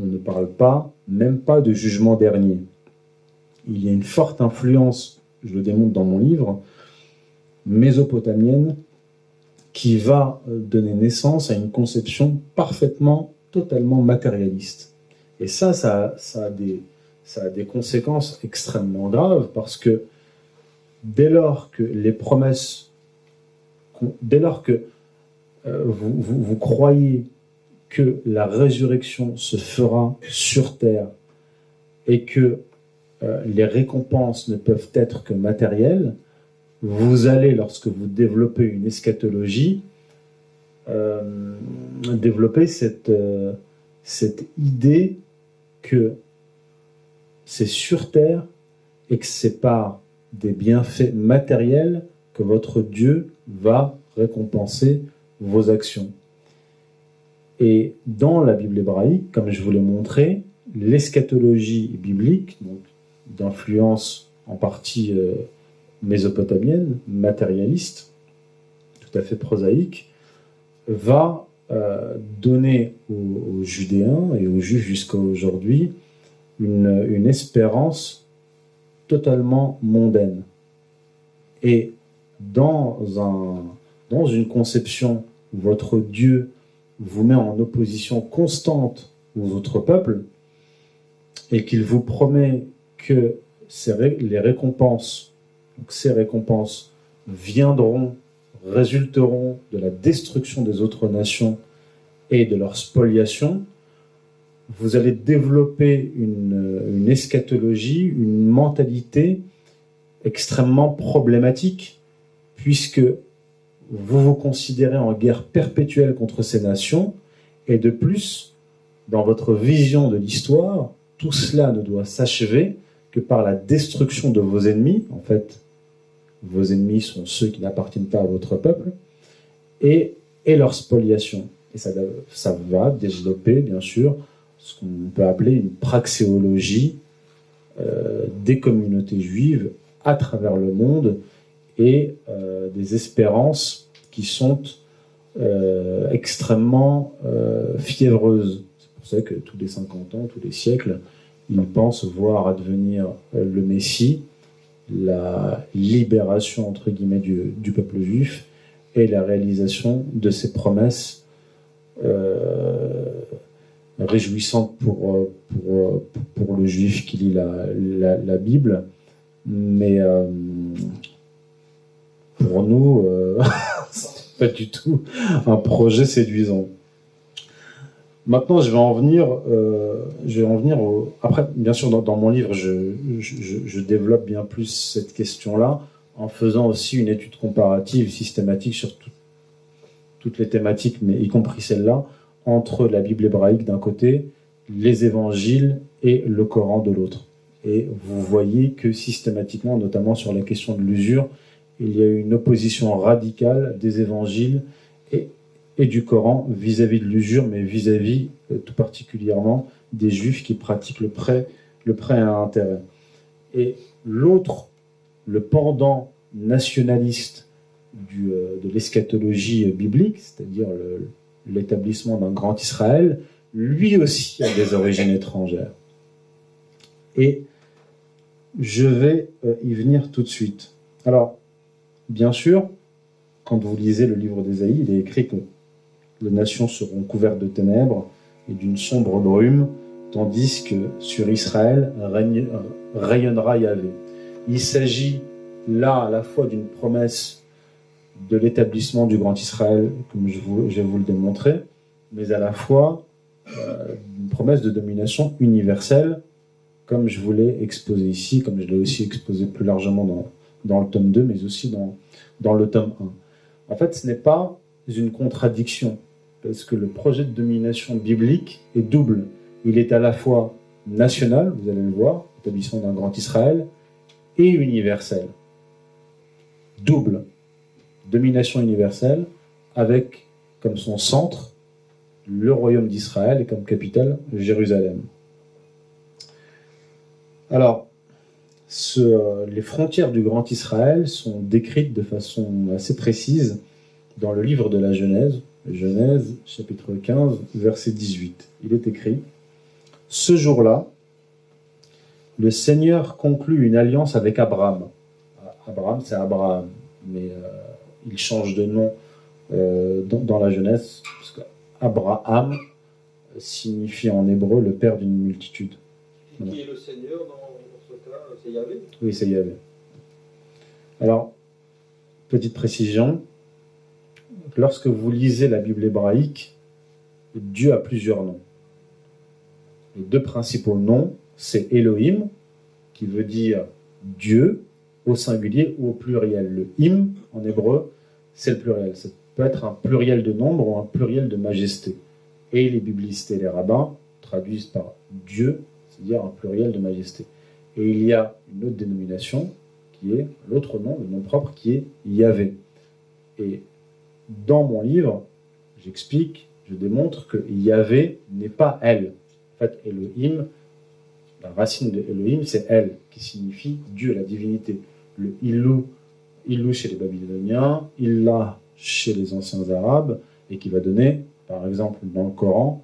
A: On ne parle pas, même pas de jugement dernier. Il y a une forte influence je le démontre dans mon livre, mésopotamienne, qui va euh, donner naissance à une conception parfaitement, totalement matérialiste. Et ça, ça, a, des, conséquences extrêmement graves parce que dès lors que les promesses, dès lors que euh, vous, croyez que la résurrection se fera sur terre et que euh, les récompenses ne peuvent être que matérielles, vous allez, lorsque vous développez une eschatologie, euh, développer cette, euh, cette idée que c'est sur terre et que c'est par des bienfaits matériels que votre Dieu va récompenser vos actions. Et dans la Bible hébraïque, comme je vous l'ai montré, l'eschatologie biblique, donc d'influence en partie euh, mésopotamienne, matérialiste, tout à fait prosaïque, va euh, donner aux, Judéens et aux Juifs jusqu'à aujourd'hui une, espérance totalement mondaine. Et dans une conception où votre Dieu vous met en opposition constante aux autres peuples et qu'il vous promet que les récompenses, ces récompenses viendront, résulteront de la destruction des autres nations et de leur spoliation, vous allez développer une eschatologie, une mentalité extrêmement problématique, puisque vous vous considérez en guerre perpétuelle contre ces nations, et de plus, dans votre vision de l'histoire, tout cela ne doit s'achever que par la destruction de vos ennemis. En fait, vos ennemis sont ceux qui n'appartiennent pas à votre peuple, et, leur spoliation. Et ça, ça va développer, bien sûr, ce qu'on peut appeler une praxéologie euh, des communautés juives à travers le monde et euh, des espérances qui sont euh, extrêmement fiévreuses. C'est pour ça que tous les 50 ans, tous les siècles, ils pensent voir advenir le Messie, la libération entre guillemets du, peuple juif et la réalisation de ses promesses euh, réjouissante pour, euh, pour, euh, pour, le juif qui lit la, la, Bible, mais euh, pour nous, c'est pas du tout un projet séduisant. Maintenant, je vais en venir, euh, je vais en venir. Après, bien sûr, dans, mon livre, je, développe bien plus cette question-là en faisant aussi une étude comparative systématique sur tout, toutes les thématiques, mais y compris celle-là, entre la Bible hébraïque d'un côté, les évangiles et le Coran de l'autre. Et vous voyez que systématiquement, notamment sur la question de l'usure, il y a une opposition radicale des évangiles et, du Coran vis-à-vis de l'usure, mais vis-à-vis euh, tout particulièrement des juifs qui pratiquent le prêt, à intérêt. Et l'autre, le pendant nationaliste euh, de l'eschatologie biblique, c'est-à-dire l'établissement d'un grand Israël, lui aussi a des origines étrangères. Et je vais euh, y venir tout de suite. Alors, bien sûr, quand vous lisez le livre d'Ésaïe, il est écrit que les nations seront couvertes de ténèbres et d'une sombre brume, tandis que sur Israël rayonnera Yahvé. Il s'agit là à la fois d'une promesse de l'établissement du Grand Israël, comme je, vais vous le démontrer, mais à la fois euh, une promesse de domination universelle, comme je vous l'ai exposé ici, comme je l'ai aussi exposé plus largement dans, dans le tome 2, mais aussi dans, dans le tome 1. En fait, ce n'est pas une contradiction, parce que le projet de domination biblique est double. Il est à la fois national, vous allez le voir, l'établissement d'un grand Israël, et universel. Double domination universelle, avec comme son centre le royaume d'Israël et comme capitale Jérusalem. Alors, ce, les frontières du Grand Israël sont décrites de façon assez précise dans le livre de la Genèse, Genèse chapitre 15, verset 18. Il est écrit, Ce jour-là, le Seigneur conclut une alliance avec Abraham. Abraham, c'est Abraham, mais euh, il change de nom euh, dans, la jeunesse, parce qu'Abraham signifie en hébreu le père d'une multitude.
C: Qui est le Seigneur dans,
A: Oui, c'est Yahvé. Alors, petite précision, lorsque vous lisez la Bible hébraïque, Dieu a plusieurs noms. Les deux principaux noms, c'est Elohim, qui veut dire Dieu au singulier ou au pluriel. Le im en hébreu, c'est le pluriel. Ça peut être un pluriel de nombre ou un pluriel de majesté. Et les biblistes et les rabbins traduisent par Dieu, c'est-à-dire un pluriel de majesté. Et il y a une autre dénomination qui est l'autre nom, le nom propre, qui est Yahvé. Et dans mon livre, j'explique, je démontre que Yahvé n'est pas elle. En fait, Elohim, la racine de Elohim, c'est elle, qui signifie Dieu, la divinité. Le Ilou il loue chez les Babyloniens, il l'a chez les anciens Arabes, et qui va donner, par exemple, dans le Coran,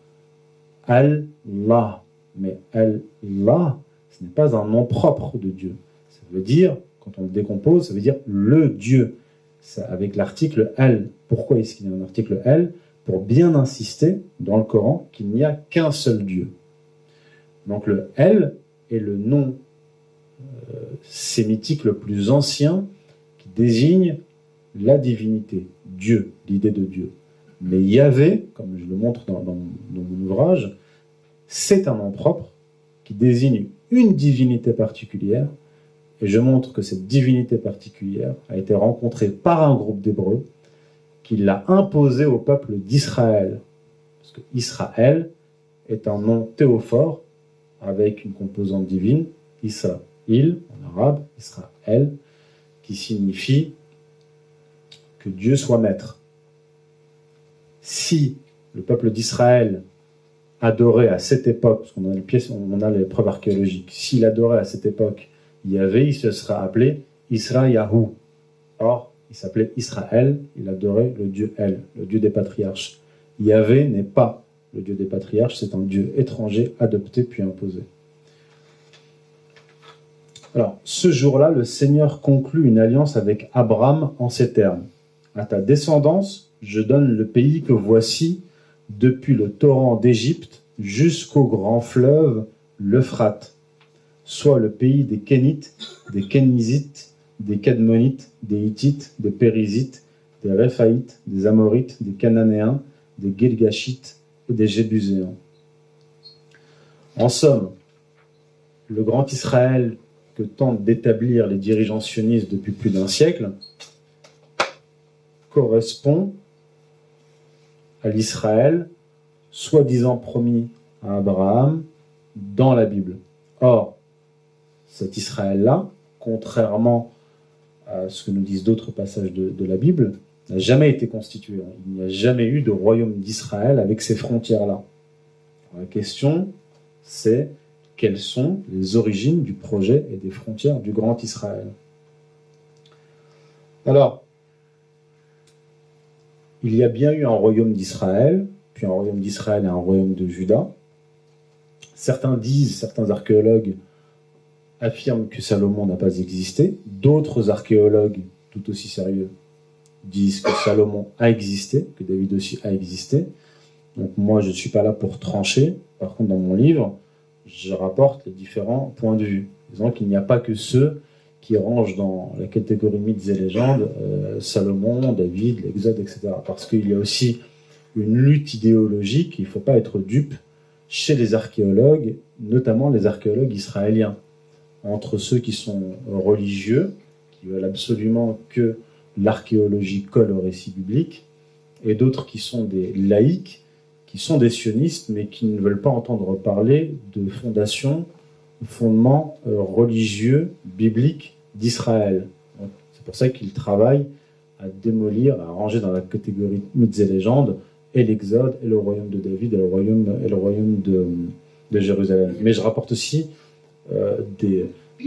A: Allah. Mais Allah, ce n'est pas un nom propre de Dieu. Ça veut dire, quand on le décompose, ça veut dire le Dieu. avec l'article Al. Pourquoi est-ce qu'il y a un article Al Pour bien insister dans le Coran qu'il n'y a qu'un seul Dieu. Donc le L est le nom euh, sémitique le plus ancien désigne la divinité, Dieu, l'idée de Dieu. Mais Yahvé, comme je le montre dans, mon ouvrage, c'est un nom propre qui désigne une divinité particulière Et je montre que cette divinité particulière a été rencontrée par un groupe d'Hébreux qui l'a imposée au peuple d'Israël. Parce que Israël est un nom théophore avec une composante divine, Israël en arabe, Israël, qui signifie que Dieu soit maître. Si le peuple d'Israël adorait à cette époque, parce qu'on a les pièces, on a les preuves archéologiques, s'il adorait à cette époque Yahvé, il se serait appelé Israël. Or, il s'appelait Israël, il adorait le Dieu El, le Dieu des patriarches. Yahvé n'est pas le Dieu des patriarches, c'est un Dieu étranger, adopté puis imposé. Alors, ce jour-là, le Seigneur conclut une alliance avec Abraham en ces termes. À ta descendance, je donne le pays que voici depuis le torrent d'Égypte jusqu'au grand fleuve, l'Euphrate, soit le pays des Kénites, des Kénisites, des Cadmonites, des Hittites, des Périsites, des Réphaïtes, des Amorites, des Cananéens, des Gilgashites et des Jébuséens. En somme, le grand Israël que tentent d'établir les dirigeants sionistes depuis plus d'un siècle correspond à l'Israël soi-disant promis à Abraham dans la Bible. Or, cet Israël-là, contrairement à ce que nous disent d'autres passages de, la Bible, n'a jamais été constitué. Il n'y a jamais eu de royaume d'Israël avec ces frontières-là. La question, c'est quelles sont les origines du projet et des frontières du Grand Israël. Alors, il y a bien eu un royaume d'Israël, puis un royaume d'Israël et un royaume de Juda. Certains disent, certains archéologues affirment que Salomon n'a pas existé. D'autres archéologues, tout aussi sérieux, disent que Salomon a existé, que David aussi a existé. Donc moi, je ne suis pas là pour trancher. Par contre, dans mon livre, je rapporte les différents points de vue. Disons qu'il n'y a pas que ceux qui rangent dans la catégorie mythes et légendes euh, Salomon, David, l'Exode, etc. Parce qu'il y a aussi une lutte idéologique, il ne faut pas être dupe, chez les archéologues, notamment les archéologues israéliens, entre ceux qui sont religieux, qui veulent absolument que l'archéologie colle au récit biblique, et d'autres qui sont des laïcs, qui sont des sionistes, mais qui ne veulent pas entendre parler de fondation, fondement euh, religieux, biblique d'Israël. C'est pour ça qu'ils travaillent à démolir, à ranger dans la catégorie mythes et légendes, et l'Exode, et le royaume de David, et le royaume, et le royaume de, Jérusalem. Mais je rapporte aussi euh, des,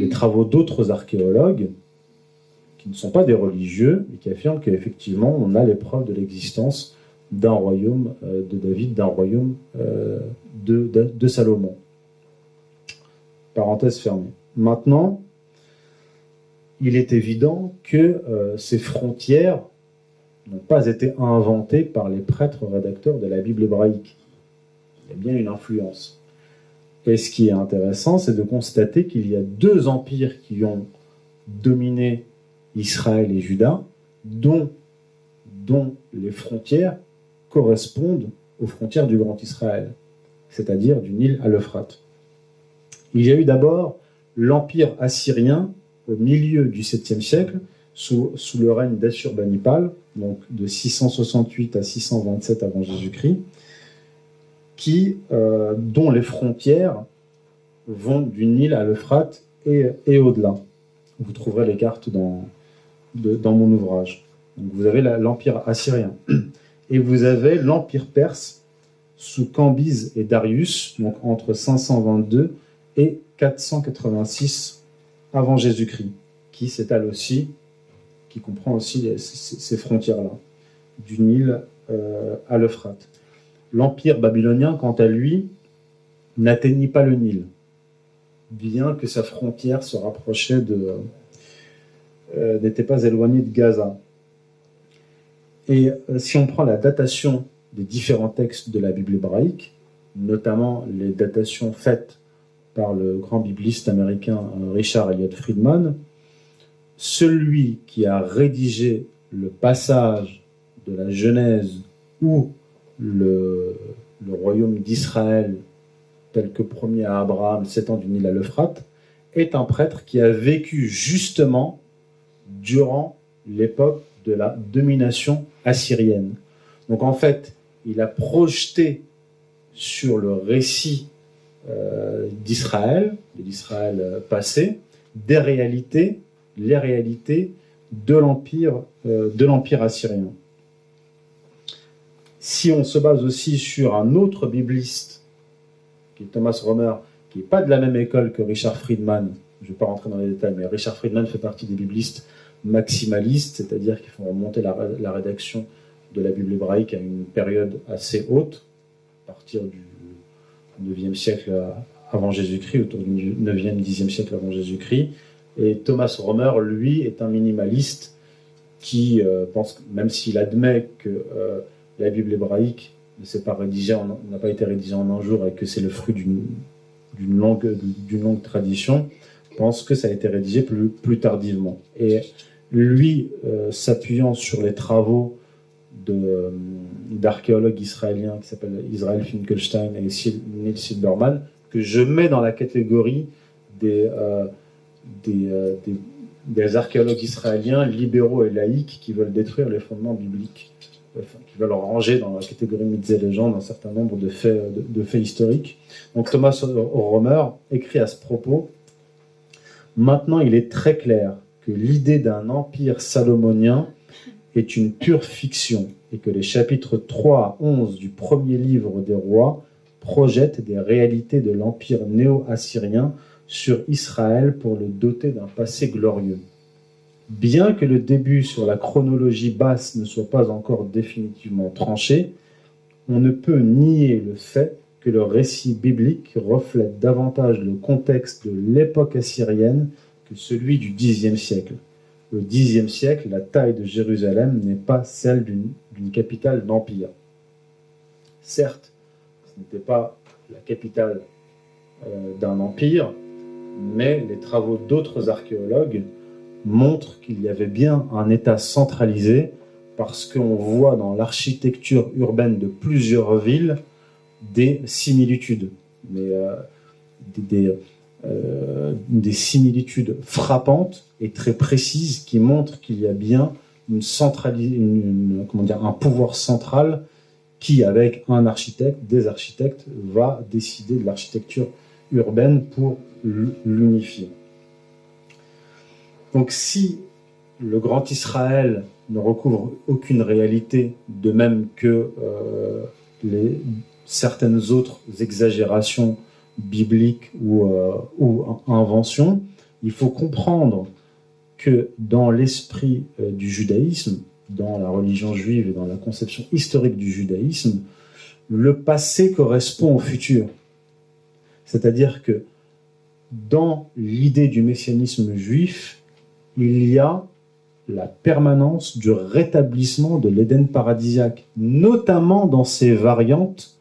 A: travaux d'autres archéologues qui ne sont pas des religieux, mais qui affirment qu'effectivement, on a les preuves de l'existence d'un royaume euh, de David, d'un royaume de, Salomon. Parenthèse fermée. Maintenant, il est évident que euh, ces frontières n'ont pas été inventées par les prêtres rédacteurs de la Bible hébraïque. Il y a bien une influence. Et ce qui est intéressant, c'est de constater qu'il y a deux empires qui ont dominé Israël et Juda, dont, dont les frontières correspondent aux frontières du Grand Israël, c'est-à-dire du Nil à l'Euphrate. Il y a eu d'abord l'empire assyrien au milieu du 7e siècle, sous, le règne d'Assurbanipal, donc de 668 à 627 avant Jésus-Christ, euh, dont les frontières vont du Nil à l'Euphrate et, au-delà. Vous trouverez les cartes dans, mon ouvrage. Vous avez l'empire assyrien et vous avez l'Empire perse sous Cambyse et Darius, donc entre 522 et 486 avant Jésus-Christ, qui s'étale aussi, qui comprend aussi ces frontières-là, du Nil euh, à l'Euphrate. L'Empire babylonien, quant à lui, n'atteignit pas le Nil, bien que sa frontière se rapprochait de, euh, n'était pas éloignée de Gaza. Et euh, si on prend la datation des différents textes de la Bible hébraïque, notamment les datations faites par le grand bibliste américain euh, Richard Elliott Friedman, celui qui a rédigé le passage de la Genèse où le, royaume d'Israël, tel que promis à Abraham, s'étend du Nil à l'Euphrate, est un prêtre qui a vécu justement durant l'époque de la domination assyrienne. Donc en fait, il a projeté sur le récit euh, d'Israël, de l'Israël euh, passé, des réalités, les réalités de l'empire euh, de l'empire assyrien. Si on se base aussi sur un autre bibliste, qui est Thomas Romer, qui n'est pas de la même école que Richard Friedman, je ne vais pas rentrer dans les détails, mais Richard Friedman fait partie des biblistes maximalistes, c'est-à-dire qui font remonter la, la, rédaction de la Bible hébraïque à une période assez haute, à partir du 9e siècle avant Jésus-Christ, autour du 9e, 10e siècle avant Jésus-Christ. Et Thomas Romer, lui, est un minimaliste qui euh, pense, même s'il admet que euh, la Bible hébraïque ne pas rédigée, n'a pas été rédigée en un jour et que c'est le fruit d'une longue, longue tradition, pense que ça a été rédigé plus, plus tardivement. Et lui, euh, s'appuyant sur les travaux d'archéologues israéliens qui s'appellent Israël Finkelstein et Neil Silberman, que je mets dans la catégorie des, euh, des, des, archéologues israéliens libéraux et laïcs qui veulent détruire les fondements bibliques, qui veulent ranger dans la catégorie mythes et légendes un certain nombre de faits, de, faits historiques. Donc Thomas Romer écrit à ce propos Maintenant, il est très clair que l'idée d'un empire salomonien est une pure fiction et que les chapitres 3 à 11 du premier livre des rois projettent des réalités de l'empire néo-assyrien sur Israël pour le doter d'un passé glorieux. Bien que le début sur la chronologie basse ne soit pas encore définitivement tranché, on ne peut nier le fait que le récit biblique reflète davantage le contexte de l'époque assyrienne que celui du Xe siècle au Xe siècle, la taille de Jérusalem n'est pas celle d'une capitale d'empire. Certes, ce n'était pas la capitale euh, d'un empire, mais les travaux d'autres archéologues montrent qu'il y avait bien un État centralisé parce qu'on voit dans l'architecture urbaine de plusieurs villes des similitudes, mais, euh, des, des similitudes frappantes et très précises qui montrent qu'il y a bien un pouvoir central qui, avec un architecte, des architectes, va décider de l'architecture urbaine pour l'unifier. Donc si le grand Israël ne recouvre aucune réalité, de même que euh, certaines autres exagérations biblique ou, euh, ou invention, il faut comprendre que dans l'esprit euh, du judaïsme, dans la religion juive et dans la conception historique du judaïsme, le passé correspond au futur. C'est-à-dire que dans l'idée du messianisme juif, il y a la permanence du rétablissement de l'Éden paradisiaque, notamment dans ses variantes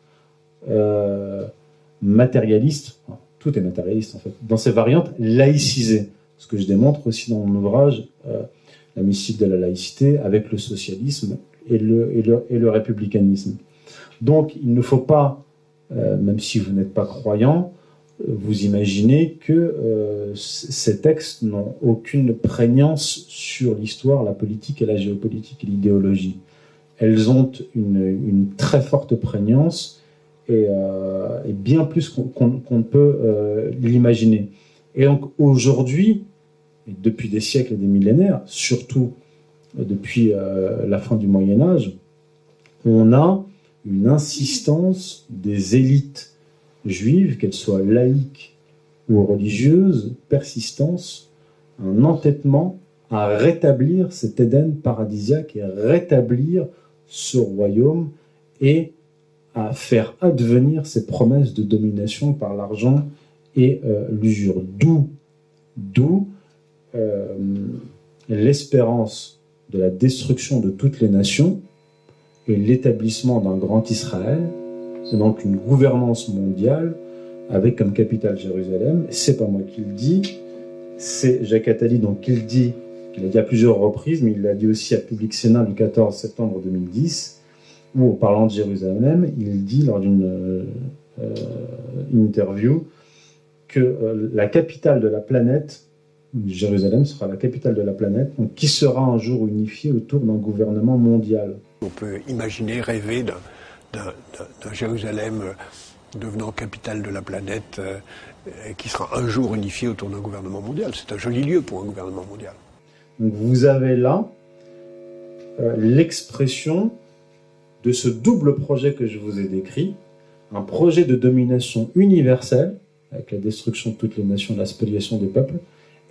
A: euh, matérialiste, tout est matérialiste en fait, dans ses variantes laïcisées. Ce que je démontre aussi dans mon ouvrage, euh, La mystique de la laïcité, avec le socialisme et le, et le, républicanisme. Donc il ne faut pas, euh, même si vous n'êtes pas croyant, euh, vous imaginez que ces textes n'ont aucune prégnance sur l'histoire, la politique et la géopolitique et l'idéologie. Elles ont une, très forte prégnance euh, et, bien plus qu'on ne peut euh, l'imaginer. Et donc aujourd'hui, depuis des siècles et des millénaires, surtout euh, depuis la fin du Moyen Âge, on a une insistance des élites juives, qu'elles soient laïques ou religieuses, persistance, un entêtement à rétablir cet Éden paradisiaque et rétablir ce royaume et à faire advenir ces promesses de domination par l'argent et euh, l'usure. D'où, euh, l'espérance de la destruction de toutes les nations et l'établissement d'un grand Israël, c'est donc une gouvernance mondiale avec comme capitale Jérusalem. C'est pas moi qui le dis, c'est Jacques Attali donc qui le dit, qu'il a dit à plusieurs reprises, mais il l'a dit aussi à Public Sénat le 14 septembre 2010 ou en parlant de Jérusalem, il dit lors d'une euh, interview que euh, la capitale de la planète, Jérusalem sera la capitale de la planète, donc qui sera un jour unifiée autour d'un gouvernement mondial.
D: On peut imaginer, rêver d'un- Jérusalem euh, devenant capitale de la planète euh, qui sera un jour unifié autour d'un gouvernement mondial. C'est un joli lieu pour un gouvernement mondial.
A: Donc vous avez là euh, l'expression de ce double projet que je vous ai décrit, un projet de domination universelle, avec la destruction de toutes les nations, la spoliation des peuples,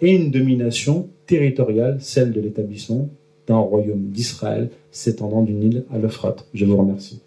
A: et une domination territoriale, celle de l'établissement d'un royaume d'Israël s'étendant du Nil à l'Euphrate. Je vous remercie.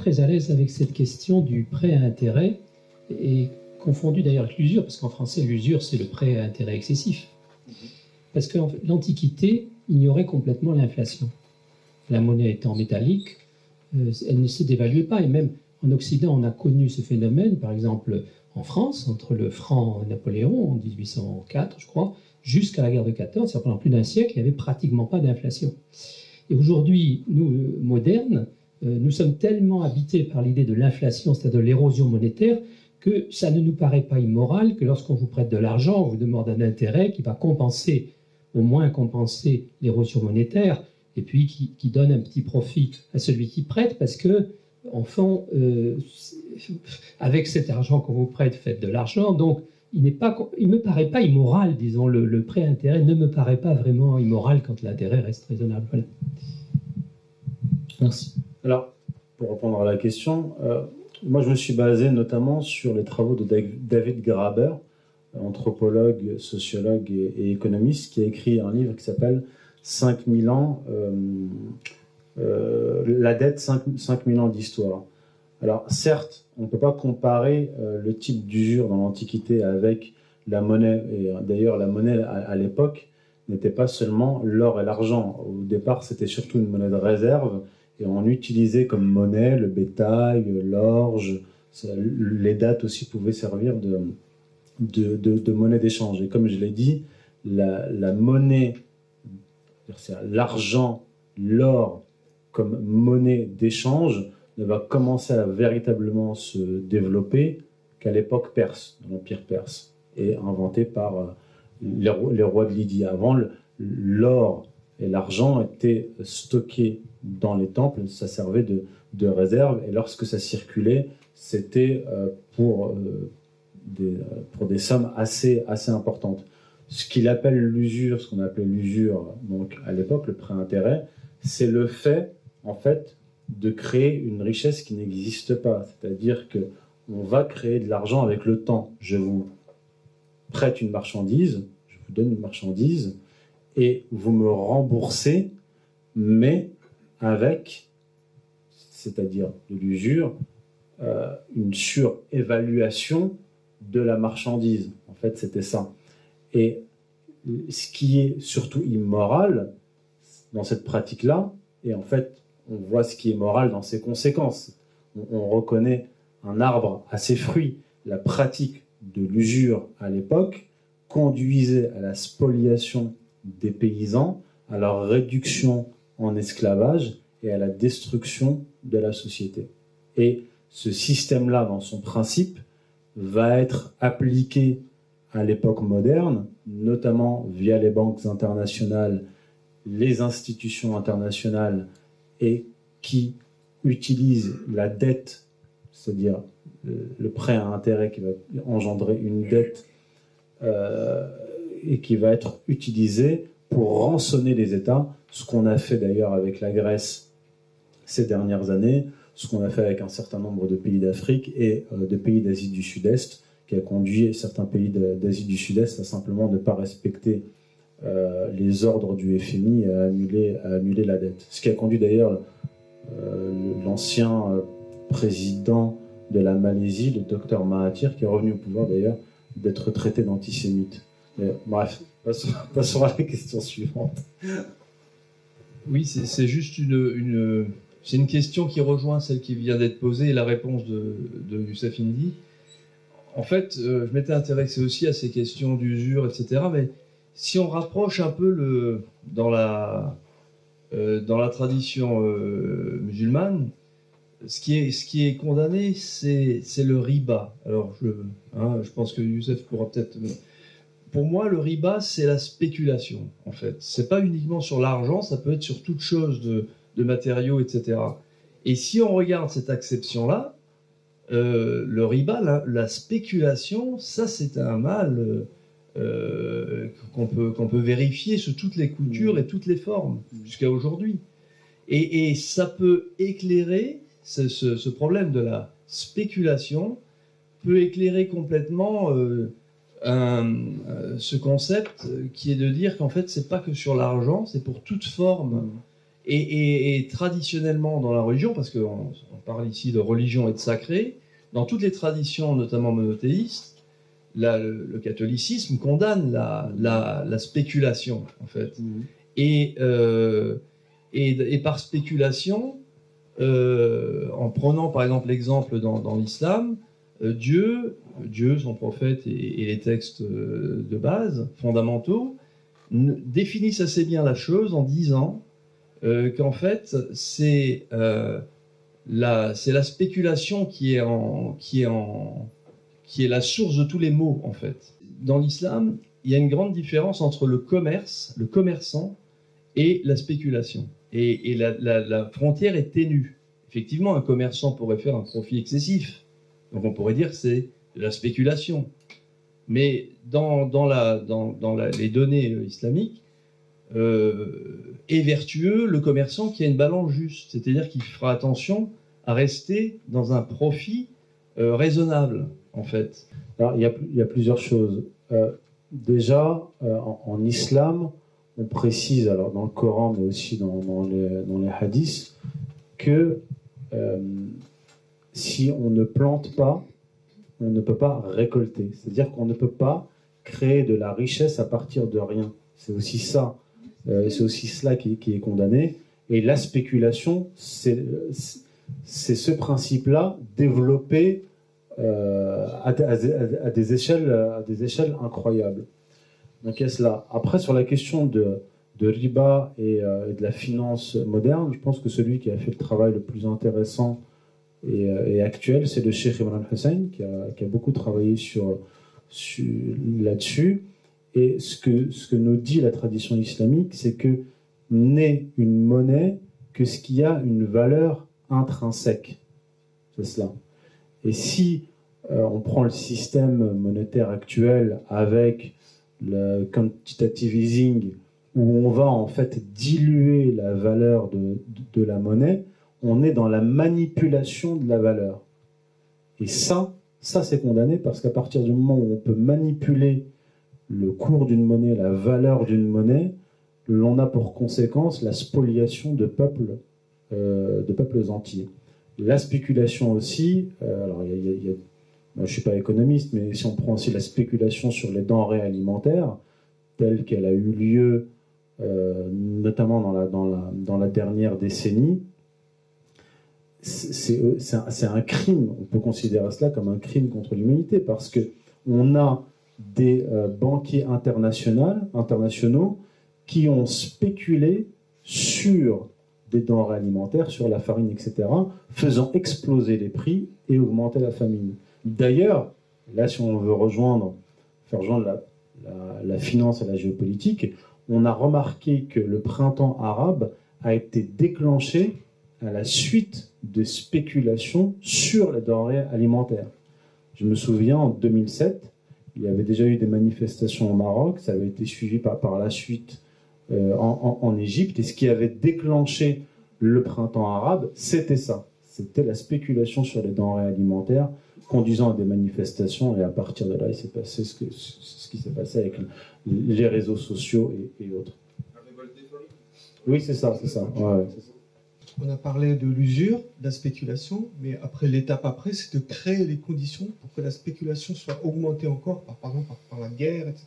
E: Très à l'aise avec cette question du prêt à intérêt, et confondu d'ailleurs avec l'usure, parce qu'en français, l'usure, c'est le prêt à intérêt excessif. Parce que l'Antiquité ignorait complètement l'inflation. La monnaie étant métallique, euh, elle ne se dévaluait pas, et même en Occident, on a connu ce phénomène, par exemple en France, entre le franc Napoléon en 1804, je crois, jusqu'à la guerre de 14, c'est-à-dire pendant plus d'un siècle, il n'y avait pratiquement pas d'inflation. Et aujourd'hui, nous, euh, modernes, nous sommes tellement habités par l'idée de l'inflation, c'est-à-dire de l'érosion monétaire, que ça ne nous paraît pas immoral que lorsqu'on vous prête de l'argent, on vous demande un intérêt qui va compenser, au moins compenser l'érosion monétaire, et puis qui, donne un petit profit à celui qui prête, parce que, enfin, euh, avec cet argent qu'on vous prête, faites de l'argent, donc il il me paraît pas immoral, disons, le, le prêt intérêt ne me paraît pas vraiment immoral quand l'intérêt reste raisonnable. Voilà.
A: Merci. Alors, pour répondre à la question, euh, moi je me suis basé notamment sur les travaux de David Graber, anthropologue, sociologue et, économiste, qui a écrit un livre qui s'appelle 5000 ans, euh, euh, la dette 5 5000 ans d'histoire. Alors certes, on ne peut pas comparer le type d'usure dans l'Antiquité avec la monnaie, et d'ailleurs la monnaie à l'époque n'était pas seulement l'or et l'argent. Au départ, c'était surtout une monnaie de réserve on utilisait comme monnaie le bétail, l'orge, les dates aussi pouvaient servir de, monnaie d'échange. Et comme je l'ai dit, la, monnaie, l'argent, l'or comme monnaie d'échange ne va commencer à véritablement se développer qu'à l'époque perse, dans l'Empire perse, et inventé par euh, les, rois- de Lydie. Avant, l'or et l'argent étaient stockés dans les temples, ça servait de, de réserve, et lorsque ça circulait, c'était euh, pour, euh, des, pour des sommes assez, assez importantes. Ce qu'il appelle l'usure, ce qu'on appelait l'usure donc à l'époque, le prêt intérêt, c'est le fait, en fait, de créer une richesse qui n'existe pas. C'est-à-dire que on va créer de l'argent avec le temps. Je vous prête une marchandise, je vous donne une marchandise, et vous me remboursez, mais avec, c'est-à-dire de l'usure, euh, une surévaluation de la marchandise. En fait, c'était ça. Et ce qui est surtout immoral dans cette pratique-là, et en fait, on voit ce qui est moral dans ses conséquences. On, on reconnaît un arbre à ses fruits. La pratique de l'usure à l'époque conduisait à la spoliation des paysans, à leur réduction en esclavage et à la destruction de la société. Et ce système-là, dans son principe, va être appliqué à l'époque moderne, notamment via les banques internationales, les institutions internationales, et qui utilisent la dette, c'est-à-dire le, prêt à intérêt qui va engendrer une dette euh, et qui va être utilisé pour rançonner les États, ce qu'on a fait d'ailleurs avec la Grèce ces dernières années, ce qu'on a fait avec un certain nombre de pays d'Afrique et euh, de pays d'Asie du Sud-Est, qui a conduit certains pays d'Asie du Sud-Est à simplement ne pas respecter euh, les ordres du FMI et à annuler, à annuler la dette. Ce qui a conduit d'ailleurs l'ancien président de la Malaisie, le docteur Mahathir, qui est revenu au pouvoir d'ailleurs, d'être traité d'antisémite. Bref, passons, à la question suivante.
F: Oui, c'est juste une, une question qui rejoint celle qui vient d'être posée et la réponse de, de Youssef Indy. En fait, euh, je m'étais intéressé aussi à ces questions d'usure, etc. Mais si on rapproche un peu le, dans, la, euh, dans la tradition euh, musulmane, ce qui est, ce qui est condamné, c'est, le riba. Alors, je, hein, je pense que Youssef pourra peut-être. Pour moi, le riba, c'est la spéculation, en fait. C'est pas uniquement sur l'argent, ça peut être sur toute chose de, matériaux, etc. Et si on regarde cette acception-là, euh, le riba, la, spéculation, ça, c'est un mal euh, qu'on peut, qu'on peut vérifier sous toutes les coutures et toutes les formes, jusqu'à aujourd'hui. Et, ça peut éclairer ce, problème de la spéculation peut éclairer complètement euh, euh, ce concept qui est de dire qu'en fait c'est pas que sur l'argent, c'est pour toute forme. Et, traditionnellement dans la religion, parce qu'on on parle ici de religion et de sacré, dans toutes les traditions, notamment monothéistes, le, catholicisme condamne la, spéculation en fait. Mmh. Et, euh, et, et, par spéculation, euh, en prenant par exemple l'exemple dans, l'islam, Dieu, Dieu, son prophète et, les textes euh, de base fondamentaux définissent assez bien la chose en disant qu'en fait c'est la, spéculation qui est la source de tous les maux en fait. Dans l'islam, il y a une grande différence entre le commerce, le commerçant et la spéculation et, la, frontière est ténue. Effectivement, un commerçant pourrait faire un profit excessif. Donc on pourrait dire que c'est de la spéculation. Mais dans, les données euh, islamiques, euh, est vertueux le commerçant qui a une balance juste, c'est-à-dire qu'il fera attention à rester dans un profit euh, raisonnable, en fait.
A: Alors, il, y a, plusieurs choses. déjà, en, islam, on précise, alors dans le Coran, mais aussi dans, les, dans hadiths, que si on ne plante pas, on ne peut pas récolter. C'est-à-dire qu'on ne peut pas créer de la richesse à partir de rien. C'est aussi ça, euh, c'est aussi cela qui, est condamné. Et la spéculation, c'est ce principe-là développé euh, à, des échelles, à des échelles incroyables. Donc, cela. Après, sur la question de, de riba euh, et, de la finance moderne, je pense que celui qui a fait le travail le plus intéressant et, euh, actuel, c'est le Sheikh Imran Hussein, qui a, beaucoup travaillé sur, là-dessus. Et ce que, nous dit la tradition islamique, c'est que n'est une monnaie que ce qui a une valeur intrinsèque. C'est cela. Et si euh, on prend le système monétaire actuel avec le quantitative easing, où on va en fait diluer la valeur de, la monnaie, on est dans la manipulation de la valeur. Et ça, ça c'est condamné parce qu'à partir du moment où on peut manipuler le cours d'une monnaie, la valeur d'une monnaie, l'on a pour conséquence la spoliation de peuples, euh, entiers. La spéculation aussi, alors je ne suis pas économiste, mais si on prend aussi la spéculation sur les denrées alimentaires, telle qu'elle a eu lieu euh, notamment dans la dernière décennie, c'est un, crime. On peut considérer cela comme un crime contre l'humanité parce que on a des euh, banquiers internationaux, internationaux qui ont spéculé sur des denrées alimentaires, sur la farine, etc., faisant exploser les prix et augmenter la famine. D'ailleurs, là, si on veut rejoindre faire joindre la, la, la finance et la géopolitique, on a remarqué que le printemps arabe a été déclenché à la suite de spéculations sur les denrées alimentaires. Je me souviens, en 2007, il y avait déjà eu des manifestations au Maroc, ça avait été suivi par, par la suite euh, en, en- en Égypte, et ce qui avait déclenché le printemps arabe, c'était ça. C'était la spéculation sur les denrées alimentaires conduisant à des manifestations, et à partir de là, il s'est passé ce, que, ce qui s'est passé avec les réseaux sociaux et, et autres. Oui, c'est ça, c'est ça. Ouais, ouais, c'est ça.
G: On a parlé de l'usure, de la spéculation, mais après l'étape après, c'est de créer les conditions pour que la spéculation soit augmentée encore, par, la guerre, etc.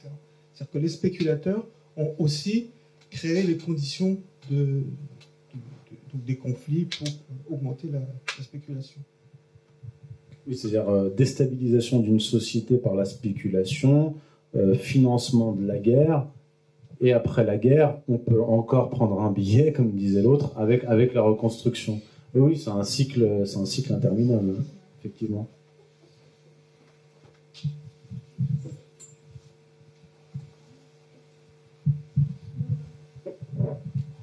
G: C'est-à-dire que les spéculateurs ont aussi créé les conditions des conflits pour augmenter la, la spéculation.
A: Oui, c'est-à-dire euh, déstabilisation d'une société par la spéculation, euh, financement de la guerre, et après la guerre, on peut encore prendre un billet, comme disait l'autre, avec, avec la reconstruction. Oui, c'est un cycle, c'est un cycle interminable, hein, effectivement.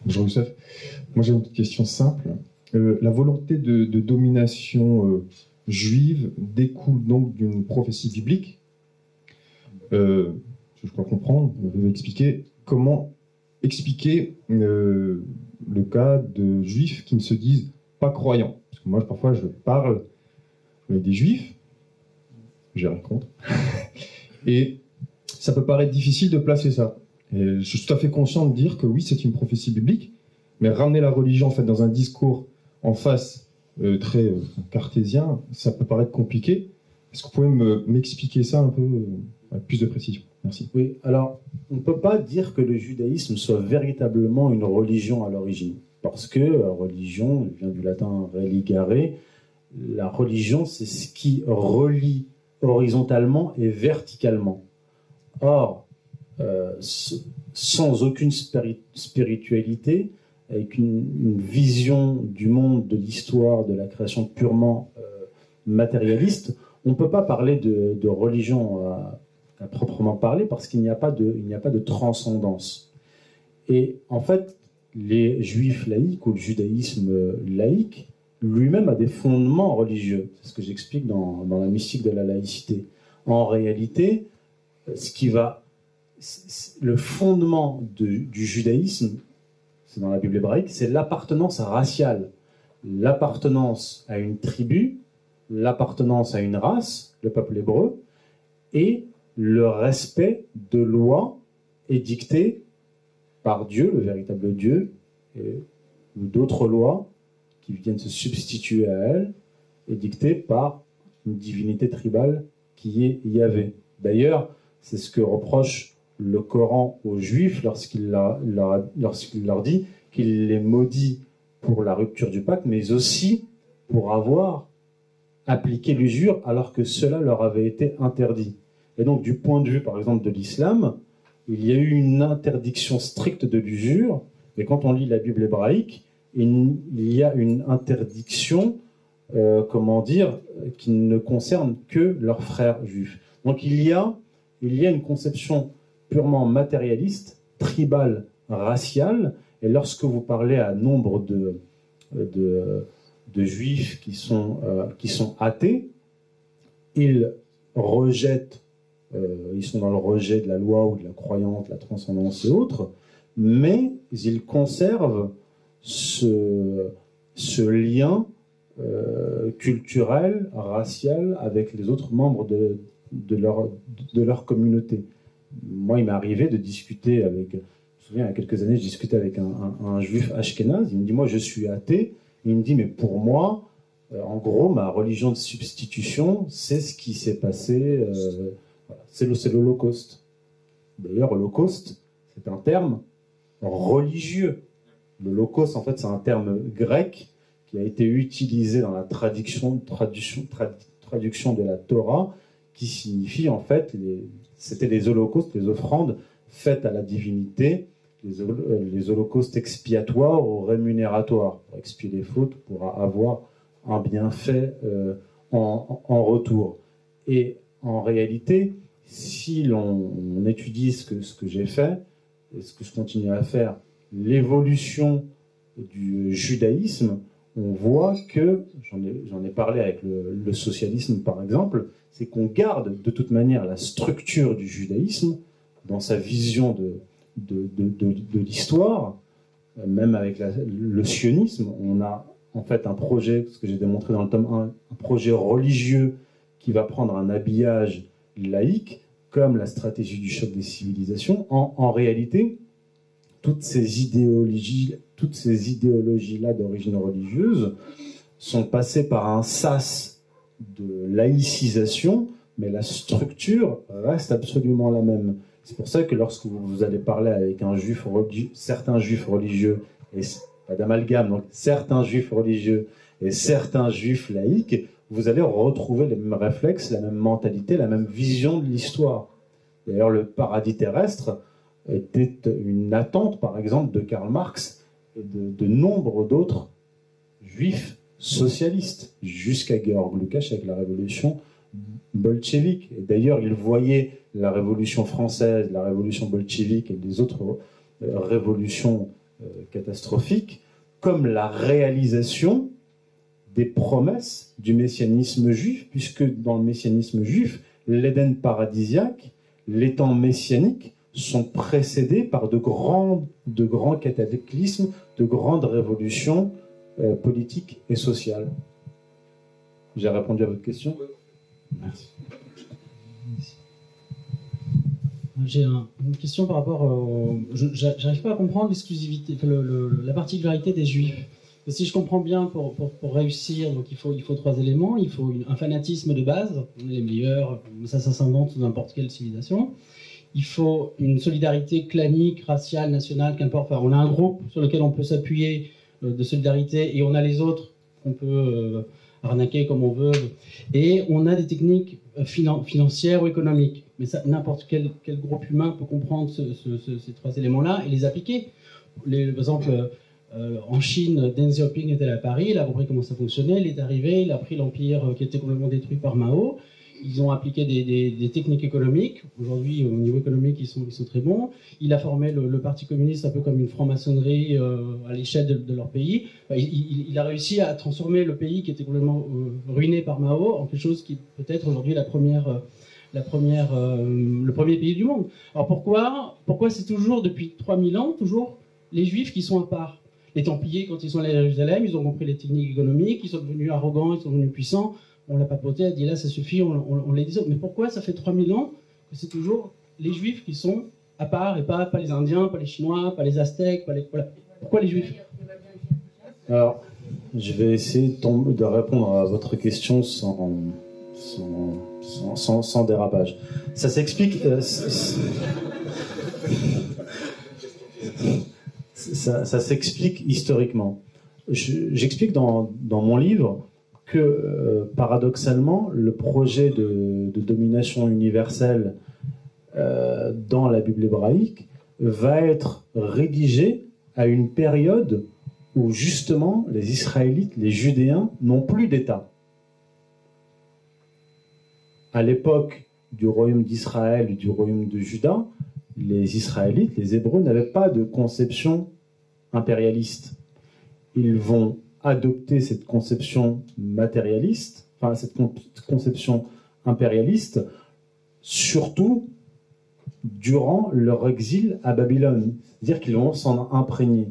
H: Bonjour Youssef. Moi j'ai une petite question simple. Euh, la volonté de, de domination euh, juive découle donc d'une prophétie biblique. Euh, je crois comprendre, vous pouvez expliquer comment expliquer euh, le cas de juifs qui ne se disent pas croyants? Parce que moi parfois je parle des juifs, j'ai rien contre, et ça peut paraître difficile de placer ça. Je suis tout à fait conscient de dire que oui, c'est une prophétie biblique, mais ramener la religion en fait dans un discours en face euh, très euh, cartésien, ça peut paraître compliqué. Est-ce que vous pouvez me- m'expliquer ça un peu euh, avec plus de précision? Merci.
A: Oui, alors, on ne peut pas dire que le judaïsme soit véritablement une religion à l'origine. Parce que la religion, vient du latin religare, la religion, c'est ce qui relie horizontalement et verticalement. Or, euh, sans aucune spiri- spiritualité, avec une, vision du monde, de l'histoire, de la création purement euh, matérialiste, on ne peut pas parler de, religion à, à proprement parler parce qu'il n'y a pas de, a pas de transcendance. Et en fait, les juifs laïcs ou le judaïsme laïque lui-même a des fondements religieux. C'est ce que j'explique dans, dans la mystique de la laïcité. En réalité, ce qui va, le fondement de- du judaïsme, c'est dans la Bible hébraïque, c'est l'appartenance raciale, l'appartenance à une tribu, l'appartenance à une race, le peuple hébreu, et le respect de lois édictées par Dieu, le véritable Dieu, ou d'autres lois qui viennent se substituer à elles, édictées par une divinité tribale qui est Yahvé. D'ailleurs, c'est ce que reproche le Coran aux Juifs lorsqu'il leur dit qu'il les maudit pour la rupture du pacte, mais aussi pour avoir appliqué l'usure alors que cela leur avait été interdit. Et donc, du point de vue, par exemple, de l'islam, il y a eu une interdiction stricte de l'usure, mais quand on lit la Bible hébraïque, il y a une interdiction, euh, comment dire, qui ne concerne que leurs frères juifs. Donc, il y a, il y a une conception purement matérialiste, tribale, raciale, et lorsque vous parlez à nombre de, de juifs qui sont, euh, qui sont athées, ils rejettent, euh, ils sont dans le rejet de la loi ou de la croyance, la transcendance et autres, mais ils conservent ce, ce lien euh, culturel, racial avec les autres membres de, de, leur, de leur communauté. Moi, il m'est arrivé de discuter avec, je me souviens, il y a quelques années, je discutais avec un, un, un juif ashkénaze, il me dit, moi, je suis athée, il me dit, mais pour moi, euh, en gros, ma religion de substitution, c'est ce qui s'est passé, euh, c'est l'Holocauste. D'ailleurs, Holocauste, c'est un terme religieux. L'Holocauste, en fait, c'est un terme grec qui a été utilisé dans la traduction, traduction, trad- traduction de la Torah, qui signifie, en fait, c'était les holocaustes, les offrandes faites à la divinité, euh, les holocaustes expiatoires ou rémunératoires, pour expier les fautes, pour avoir un bienfait euh, en, retour. Et en réalité, si l'on on étudie ce que, j'ai fait, ce que je continue à faire, l'évolution du judaïsme, on voit que, j'en ai, parlé avec le socialisme par exemple, c'est qu'on garde de toute manière la structure du judaïsme dans sa vision de, de, l'histoire, euh, même avec le sionisme, on a en fait un projet, ce que j'ai démontré dans le tome 1, un projet religieux qui va prendre un habillage laïque, comme la stratégie du choc des civilisations. En, en réalité, toutes ces idéologies, toutes ces idéologies-là d'origine religieuse sont passées par un sas de laïcisation, mais la structure reste absolument la même. C'est pour ça que lorsque vous, allez parler avec un juif religi- certains juifs religieux, et pas d'amalgame, donc certains juifs religieux et certains juifs laïcs, vous allez retrouver les mêmes réflexes, la même mentalité, la même vision de l'histoire. D'ailleurs, le paradis terrestre était une attente, par exemple, de Karl Marx et de, de nombre d'autres juifs socialistes, jusqu'à Georg Lukács avec la révolution bolchevique. D'ailleurs, il voyait la révolution française, la révolution bolchevique et les autres euh, révolutions euh, catastrophiques comme la réalisation des promesses du messianisme juif, puisque dans le messianisme juif, l'Éden paradisiaque, les temps messianiques sont précédés par de grands, de grands cataclysmes, de grandes révolutions euh, politiques et sociales. J'ai répondu à votre question?
I: J'ai un- une question par rapport au. je- j'a- J'arrive pas à comprendre l'exclusivité, la particularité des juifs. Si je comprends bien, pour, réussir, donc il faut, trois éléments. Il faut un fanatisme de base, on est les meilleurs, ça, ça s'invente dans n'importe quelle civilisation. Il faut une solidarité clanique, raciale, nationale, qu'importe. On a un groupe sur lequel on peut s'appuyer euh, de solidarité et on a les autres qu'on peut euh, arnaquer comme on veut. Et on a des techniques euh, finan- financières ou économiques. Mais n'importe quel, groupe humain peut comprendre ce- ce- ce- ces trois éléments-là et les appliquer. Par exemple, euh, en Chine, Deng Xiaoping était à Paris, il a compris comment ça fonctionnait, il est arrivé, il a pris l'empire euh, qui était complètement détruit par Mao. Ils ont appliqué des, techniques économiques. Aujourd'hui, au niveau économique, ils sont, très bons. Il a formé le, Parti communiste un peu comme une franc-maçonnerie euh, à l'échelle de, leur pays. Il, a réussi à transformer le pays qui était complètement euh, ruiné par Mao en quelque chose qui peut-être aujourd'hui la première, euh, le premier pays du monde. Alors pourquoi, pourquoi c'est toujours depuis 3000 ans toujours les Juifs qui sont à part? Les Templiers, quand ils sont allés à Jérusalem, ils ont compris les techniques économiques, ils sont devenus arrogants, ils sont devenus puissants. On l'a papoté, a dit là ça suffit, on, on, les dit. Mais pourquoi ça fait 3000 ans que c'est toujours les Juifs qui sont à part et pas, pas les Indiens, pas les Chinois, pas les Aztèques, pas les... Voilà. Pourquoi les Juifs?
A: Alors, je vais essayer de, répondre à votre question sans, sans, sans, dérapage. Ça s'explique. euh, ça ça s'explique historiquement. Je- J'explique dans, dans mon livre que, euh, paradoxalement, le projet de, domination universelle euh, dans la Bible hébraïque va être rédigé à une période où justement les Israélites, les Judéens, n'ont plus d'État. À l'époque du royaume d'Israël et du royaume de Juda, les Israélites, les Hébreux, n'avaient pas de conception impérialiste. Ils vont adopter cette conception matérialiste, enfin cette con- conception impérialiste, surtout durant leur exil à Babylone. C'est-à-dire qu'ils vont s'en imprégner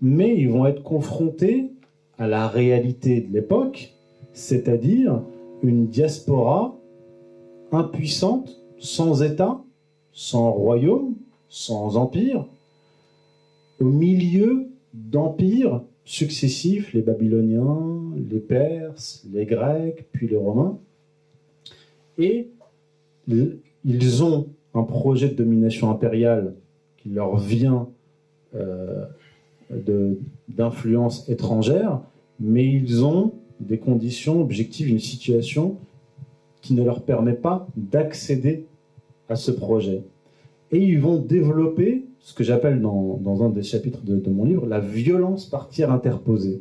A: mais ils vont être confrontés à la réalité de l'époque, c'est-à-dire une diaspora impuissante, sans État, sans royaume, sans empire, au milieu d'empires successifs, les Babyloniens, les Perses, les Grecs, puis les Romains. Et ils ont un projet de domination impériale qui leur vient euh, d'influence étrangère, mais ils ont des conditions objectives, une situation qui ne leur permet pas d'accéder à ce projet. Et ils vont développer ce que j'appelle dans, un des chapitres de, mon livre la violence par tiers interposée.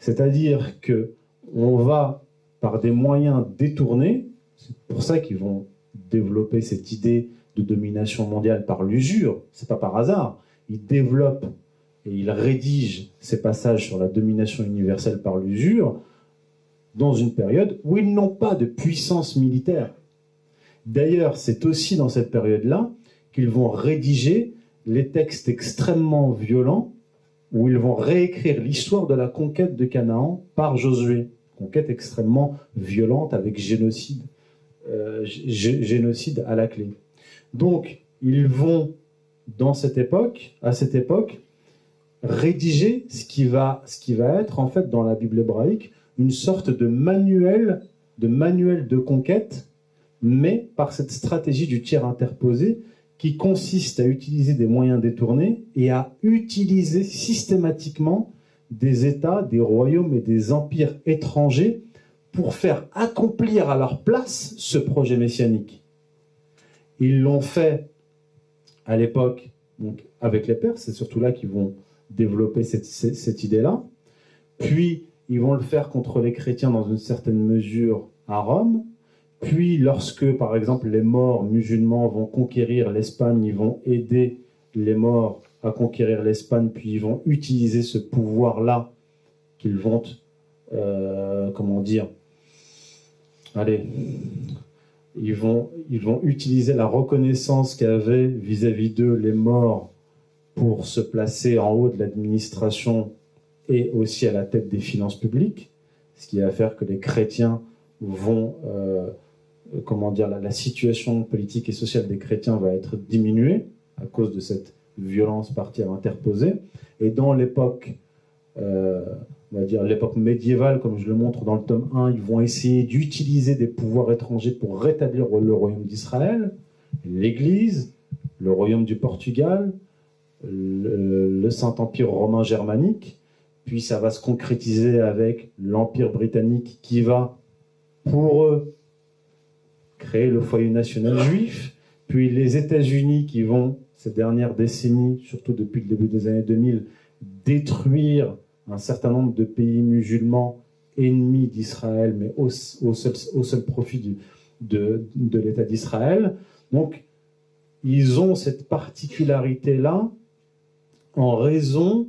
A: C'est-à-dire que on va, par des moyens détournés, c'est pour ça qu'ils vont développer cette idée de domination mondiale par l'usure. C'est pas par hasard. Il développe et il rédige ces passages sur la domination universelle par l'usure dans une période où ils n'ont pas de puissance militaire. D'ailleurs, c'est aussi dans cette période-là qu'ils vont rédiger les textes extrêmement violents où ils vont réécrire l'histoire de la conquête de Canaan par Josué. Conquête extrêmement violente avec génocide, euh, à la clé. Donc, ils vont, dans cette époque, à cette époque, rédiger ce qui va, ce qui va être, en fait, dans la Bible hébraïque, une sorte de manuel, de manuel de conquête, mais par cette stratégie du tiers interposé qui consiste à utiliser des moyens détournés et à utiliser systématiquement des États, des royaumes et des empires étrangers pour faire accomplir à leur place ce projet messianique. Ils l'ont fait à l'époque avec les Perses, c'est surtout là qu'ils vont développer cette, cette idée-là. Puis ils vont le faire contre les chrétiens dans une certaine mesure à Rome. Puis, lorsque, par exemple, les morts musulmans vont conquérir l'Espagne, ils vont aider les morts à conquérir l'Espagne, puis ils vont utiliser ce pouvoir-là qu'ils vont, euh, comment dire, allez, ils vont, ils vont utiliser la reconnaissance qu'avaient vis-à-vis d'eux les morts pour se placer en haut de l'administration et aussi à la tête des finances publiques, ce qui va faire que les chrétiens vont, euh, comment dire, la, situation politique et sociale des chrétiens va être diminuée à cause de cette violence partielle interposée. Et dans l'époque, euh, on va dire l'époque médiévale, comme je le montre dans le tome 1, ils vont essayer d'utiliser des pouvoirs étrangers pour rétablir le royaume d'Israël, l'Église, le royaume du Portugal, le Saint-Empire romain germanique, puis ça va se concrétiser avec l'Empire britannique qui va, pour eux, créer le foyer national juif, puis les États-Unis qui vont, ces dernières décennies, surtout depuis le début des années 2000, détruire un certain nombre de pays musulmans ennemis d'Israël, mais au, seul, profit de, l'État d'Israël. Donc, ils ont cette particularité-là en raison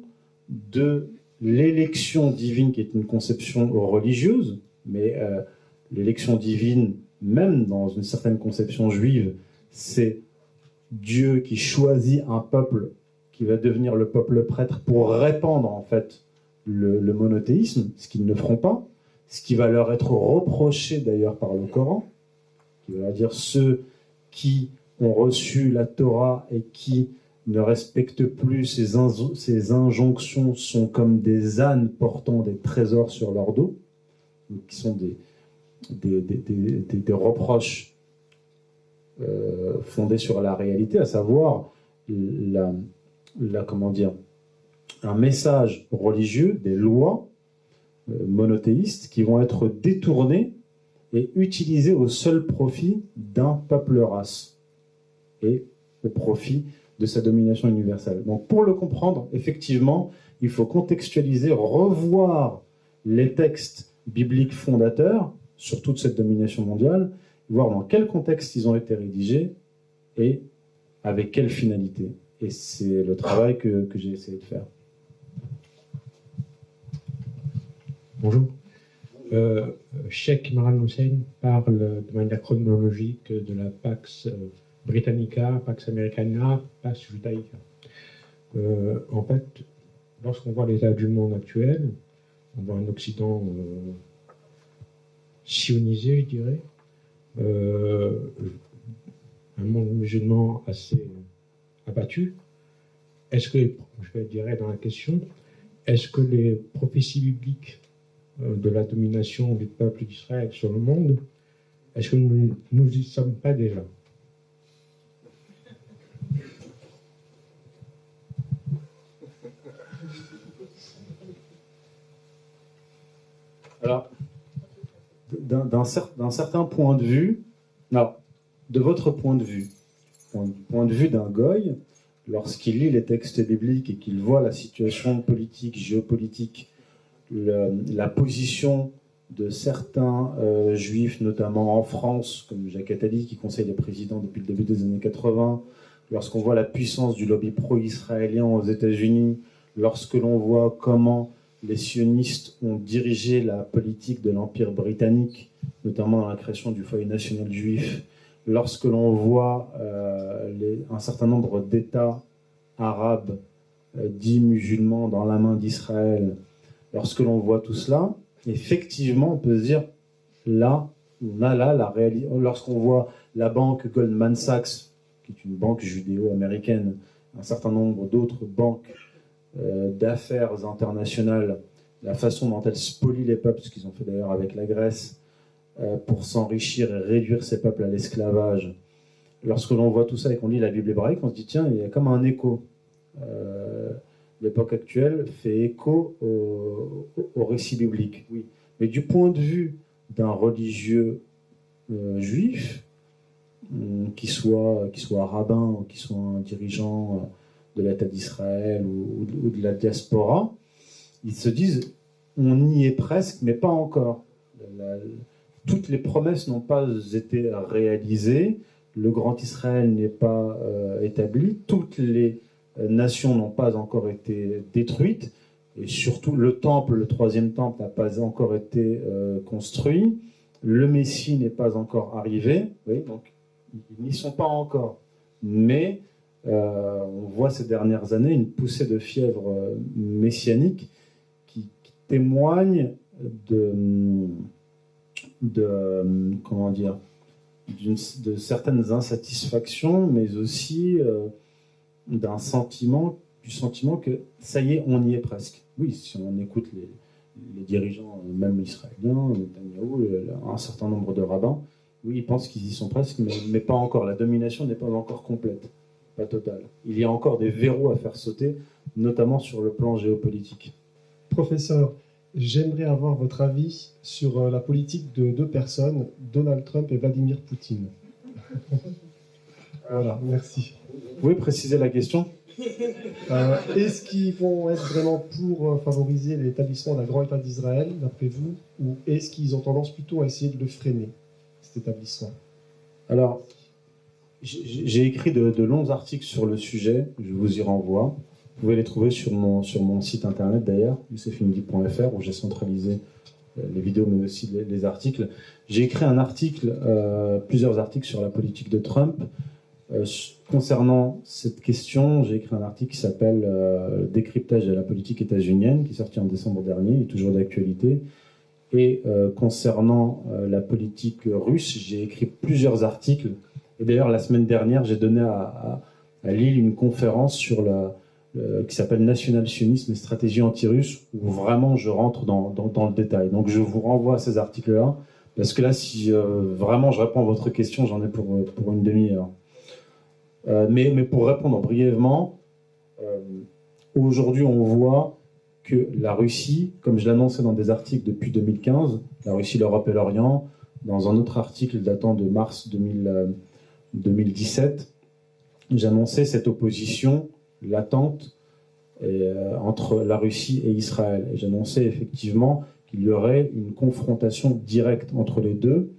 A: de l'élection divine, qui est une conception religieuse, mais euh, l'élection divine, même dans une certaine conception juive, c'est Dieu qui choisit un peuple qui va devenir le peuple prêtre pour répandre en fait le, monothéisme, ce qu'ils ne feront pas, ce qui va leur être reproché d'ailleurs par le Coran, qui va dire ceux qui ont reçu la Torah et qui ne respectent plus ces, injonctions, sont comme des ânes portant des trésors sur leur dos, qui sont des, des, reproches euh, fondés sur la réalité, à savoir la, comment dire, un message religieux, des lois euh, monothéistes qui vont être détournées et utilisées au seul profit d'un peuple race et au profit de sa domination universelle. Donc pour le comprendre, effectivement, il faut contextualiser, revoir les textes bibliques fondateurs sur toute cette domination mondiale, voir dans quel contexte ils ont été rédigés et avec quelle finalité. Et c'est le travail que, j'ai essayé de faire.
B: Bonjour. Euh, Sheikh Maran Hussein parle de manière chronologique de la Pax euh, Britannica, Pax Americana, Pax Judaica. Euh, en fait, lorsqu'on voit l'état du monde actuel, on voit un Occident euh, sionisé, je dirais, euh, un monde musulman assez abattu. Est-ce que, je dirais dans la question, est-ce que les prophéties bibliques de la domination du peuple d'Israël sur le monde, est-ce que nous n'y sommes pas déjà?
A: Alors, d'un certain point de vue, non, de votre point de vue, du point de vue d'un goy, lorsqu'il lit les textes bibliques et qu'il voit la situation politique, géopolitique, la position de certains euh, juifs, notamment en France, comme Jacques Attali, qui conseille les présidents depuis le début des années 80, lorsqu'on voit la puissance du lobby pro-israélien aux États-Unis, lorsque l'on voit comment les sionistes ont dirigé la politique de l'Empire britannique, notamment dans la création du foyer national juif, lorsque l'on voit euh, un certain nombre d'États arabes euh, dits musulmans dans la main d'Israël, lorsque l'on voit tout cela, effectivement, on peut se dire, là, on a là la réalité. Lorsqu'on voit la banque Goldman Sachs, qui est une banque judéo-américaine, un certain nombre d'autres banques d'affaires internationales, la façon dont elles spolient les peuples, ce qu'ils ont fait d'ailleurs avec la Grèce, euh, pour s'enrichir et réduire ces peuples à l'esclavage. Lorsque l'on voit tout ça et qu'on lit la Bible hébraïque, on se dit tiens, il y a comme un écho. Euh, L'époque actuelle fait écho au, récit biblique, oui. Mais du point de vue d'un religieux euh, juif, hum, qui soit, soit rabbin ou qui soit un dirigeant euh, de l'État d'Israël ou, de- la diaspora, ils se disent on y est presque, mais pas encore. Toutes les promesses n'ont pas été réalisées, le grand Israël n'est pas euh, établi, toutes les euh, nations n'ont pas encore été détruites, et surtout le temple, le troisième temple n'a pas encore été euh, construit, le Messie n'est pas encore arrivé, donc ils n'y sont pas encore. Mais euh, on voit ces dernières années une poussée de fièvre euh, messianique qui, témoigne de, de comment dire de certaines insatisfactions, mais aussi euh, d'un sentiment, du sentiment que ça y est, on y est presque. Oui, si on écoute les, dirigeants, même israéliens, Netanyahou, un certain nombre de rabbins, oui, ils pensent qu'ils y sont presque, mais pas encore. La domination n'est pas encore complète, pas totale. Il y a encore des verrous à faire sauter, notamment sur le plan géopolitique.
J: Professeur, j'aimerais avoir votre avis sur euh, la politique de deux personnes, Donald Trump et Vladimir Poutine. voilà, merci.
A: Vous pouvez préciser la question?
J: Euh, Est-ce qu'ils vont être vraiment pour euh, favoriser l'établissement d'un grand État d'Israël, d'après vous, ou est-ce qu'ils ont tendance plutôt à essayer de le freiner, cet établissement?
A: Alors, j'ai écrit de, longs articles sur le sujet, je vous y renvoie. Vous pouvez les trouver sur mon, site internet d'ailleurs, youssefimdi.fr, où j'ai centralisé euh, les vidéos mais aussi les, les articles. J'ai écrit euh, plusieurs articles sur la politique de Trump. Euh, concernant cette question, j'ai écrit un article qui s'appelle Décryptage de la politique états-unienne, qui est sorti en décembre dernier, est toujours d'actualité. Et concernant la politique russe, j'ai écrit plusieurs articles. Et d'ailleurs, la semaine dernière, j'ai donné à, Lille une conférence sur la, qui s'appelle National sionisme et stratégie anti-russe, où vraiment je rentre dans, le détail. Donc je vous renvoie à ces articles-là, parce que là, si euh, vraiment je réponds à votre question, j'en ai pour, une demi-heure. Euh, mais, pour répondre brièvement, euh, aujourd'hui, on voit que la Russie, comme je l'annonçais dans des articles depuis 2015, la Russie, l'Europe et l'Orient, dans un autre article datant de mars 2000, euh, 2017, j'annonçais cette opposition latente euh, entre la Russie et Israël. J'annonçais effectivement qu'il y aurait une confrontation directe entre les deux,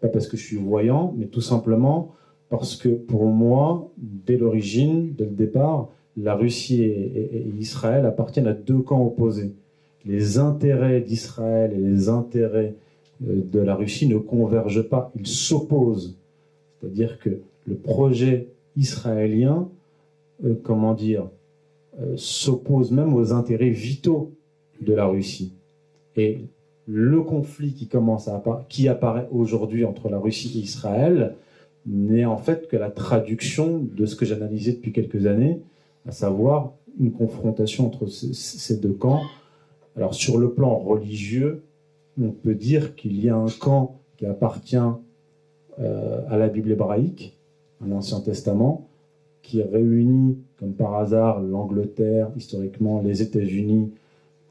A: pas parce que je suis voyant, mais tout simplement parce que pour moi, dès l'origine, dès le départ, la Russie et Israël appartiennent à deux camps opposés. Les intérêts d'Israël et les intérêts euh, de la Russie ne convergent pas, ils s'opposent. C'est-à-dire que le projet israélien, euh, comment dire, euh, s'oppose même aux intérêts vitaux de la Russie. Et le conflit qui commence à qui apparaît aujourd'hui entre la Russie et Israël n'est en fait que la traduction de ce que j'analysais depuis quelques années, à savoir une confrontation entre ces deux camps. Alors sur le plan religieux, on peut dire qu'il y a un camp qui appartient euh, à la Bible hébraïque, à l'Ancien Testament, qui réunit, comme par hasard, l'Angleterre, historiquement les États-Unis,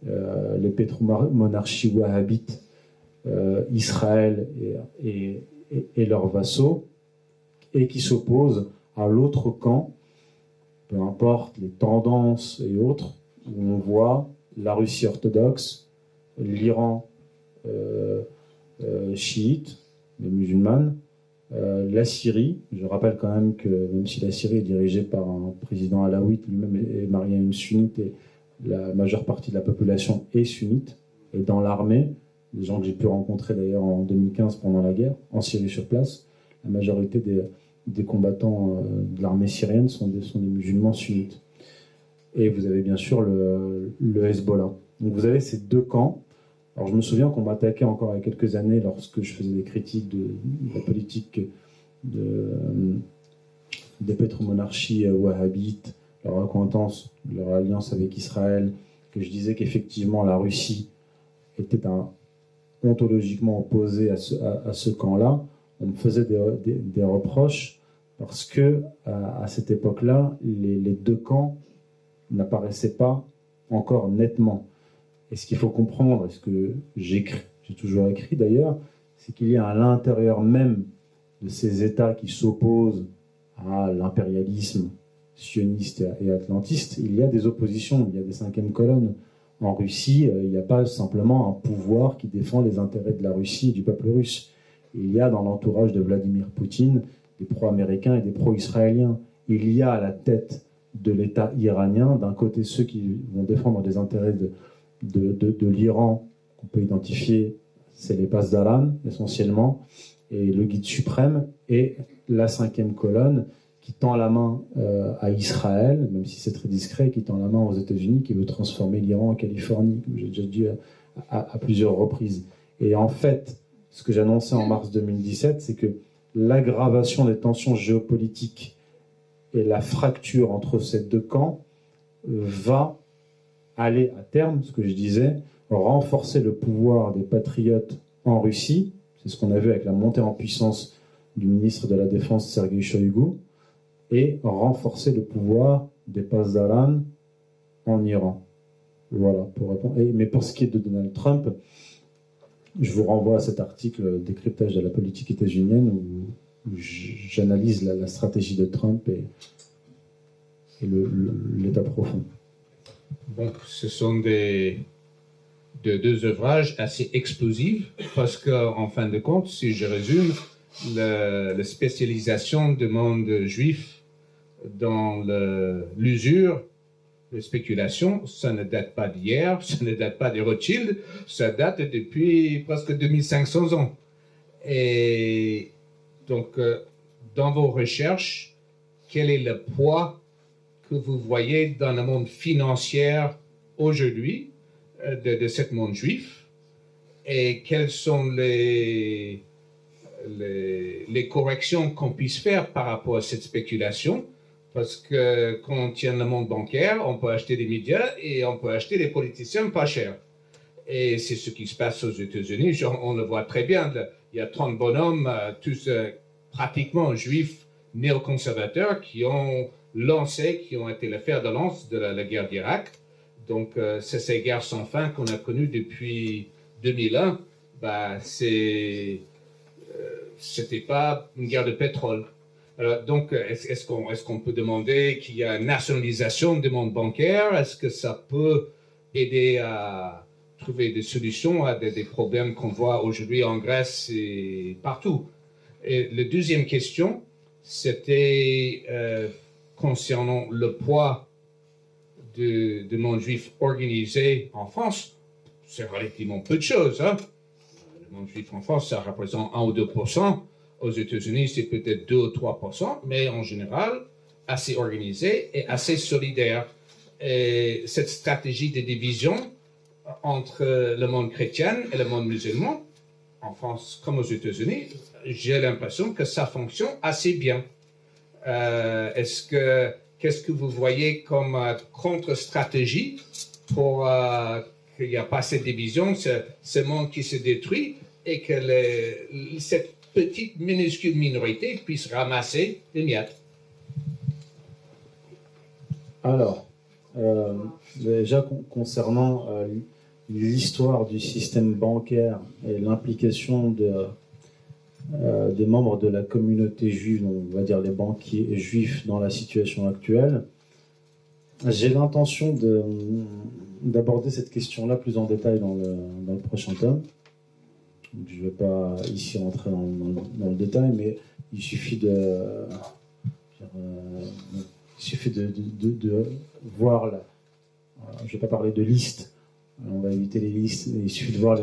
A: euh, les pétromonarchies wahhabites, euh, Israël et, leurs vassaux, et qui s'oppose à l'autre camp, peu importe les tendances et autres, où on voit la Russie orthodoxe, l'Iran euh, chiites, mais musulmanes, euh, la Syrie. Je rappelle quand même que même si la Syrie est dirigée par un président alawite, lui-même est marié à une sunnite et la majeure partie de la population est sunnite. Et dans l'armée, des gens que j'ai pu rencontrer d'ailleurs en 2015 pendant la guerre, en Syrie sur place, la majorité des, combattants euh, de l'armée syrienne sont des, sont des musulmans sunnites. Et vous avez bien sûr le, le Hezbollah. Donc vous avez ces deux camps. Alors je me souviens qu'on m'attaquait encore il y a quelques années lorsque je faisais des critiques de, la politique de, euh, des pétromonarchies euh, wahhabites, leur acquaintance, leur alliance avec Israël, que je disais qu'effectivement la Russie était ontologiquement opposé à ce, camp-là. On me faisait des, reproches parce que à, cette époque-là, les deux camps n'apparaissaient pas encore nettement. Et ce qu'il faut comprendre, et ce que j'écris, j'ai toujours écrit d'ailleurs, c'est qu'il y a à l'intérieur même de ces États qui s'opposent à l'impérialisme sioniste et atlantiste, il y a des oppositions, il y a des cinquièmes colonnes. En Russie, euh, il n'y a pas simplement un pouvoir qui défend les intérêts de la Russie et du peuple russe. Il y a dans l'entourage de Vladimir Poutine des pro-américains et des pro-israéliens. Il y a à la tête de l'État iranien, d'un côté ceux qui vont défendre les intérêts de, de, de, de l'Iran, qu'on peut identifier, c'est les Pasdaran essentiellement, et le guide suprême, et la cinquième colonne qui tend la main euh, à Israël, même si c'est très discret, qui tend la main aux États-Unis, qui veut transformer l'Iran en Californie, comme j'ai déjà dit à, plusieurs reprises. Et en fait, ce que j'annonçais en mars 2017, c'est que l'aggravation des tensions géopolitiques et la fracture entre ces deux camps va aller à terme, ce que je disais, renforcer le pouvoir des patriotes en Russie. C'est ce qu'on a vu avec la montée en puissance du ministre de la Défense Sergei Shoigu et renforcer le pouvoir des Pasdaran en Iran. Voilà, pour répondre. Mais pour ce qui est de Donald Trump, je vous renvoie à cet article Décryptage de la politique états-unienne où, j'analyse la, stratégie de Trump et l'état profond.
K: Bon, ce sont des de, deux ouvrages assez explosifs parce qu'en en fin de compte, si je résume, la, la spécialisation du monde juif dans l'usure, la spéculation, ça ne date pas d'hier, ça ne date pas des Rothschild, ça date depuis presque 2500 ans. Et donc, euh, dans vos recherches, quel est le poids que vous voyez dans le monde financier aujourd'hui euh, de, de ce monde juif et quelles sont les, les, corrections qu'on puisse faire par rapport à cette spéculation parce que quand on tient le monde bancaire, on peut acheter des médias et on peut acheter des politiciens pas chers. Et c'est ce qui se passe aux États-Unis. On le voit très bien. Il y a 30 bonhommes, euh, tous euh, pratiquement juifs néoconservateurs, qui ont lancé, qui ont été le fer de lance de la, guerre d'Irak. Donc, euh, c'est ces guerres sans fin qu'on a connues depuis 2001. Bah, c'est, c'était pas une guerre de pétrole. Donc, est-ce est qu'on est qu'on peut demander qu'il y a une nationalisation du monde bancaire Est-ce que ça peut aider à trouver des solutions à des, des problèmes qu'on voit aujourd'hui en Grèce et partout? Et la deuxième question, c'était euh, concernant le poids du de monde juif organisé en France. C'est relativement peu de choses. Hein? Le monde juif en France, ça représente 1 ou 2 aux États-Unis, c'est peut-être 2 ou 3% mais en général, assez organisé et assez solidaire. Et cette stratégie de division entre le monde chrétien et le monde musulman, en France comme aux États-Unis, j'ai l'impression que ça fonctionne assez bien. Euh, Est-ce que qu'est-ce que vous voyez comme euh, contre-stratégie pour euh, qu'il n'y a pas cette division, ce, monde qui se détruit et que cette petite minuscule minorité puisse ramasser des miettes
A: Alors, déjà concernant l'histoire du système bancaire et l'implication de, euh, des membres de la communauté juive, on va dire les banquiers juifs dans la situation actuelle, j'ai l'intention d'aborder cette question-là plus en détail dans le, prochain tome. Je ne vais pas ici rentrer dans, le détail, mais il suffit de, voir je ne vais pas parler de liste, on va éviter les listes, mais il suffit de voir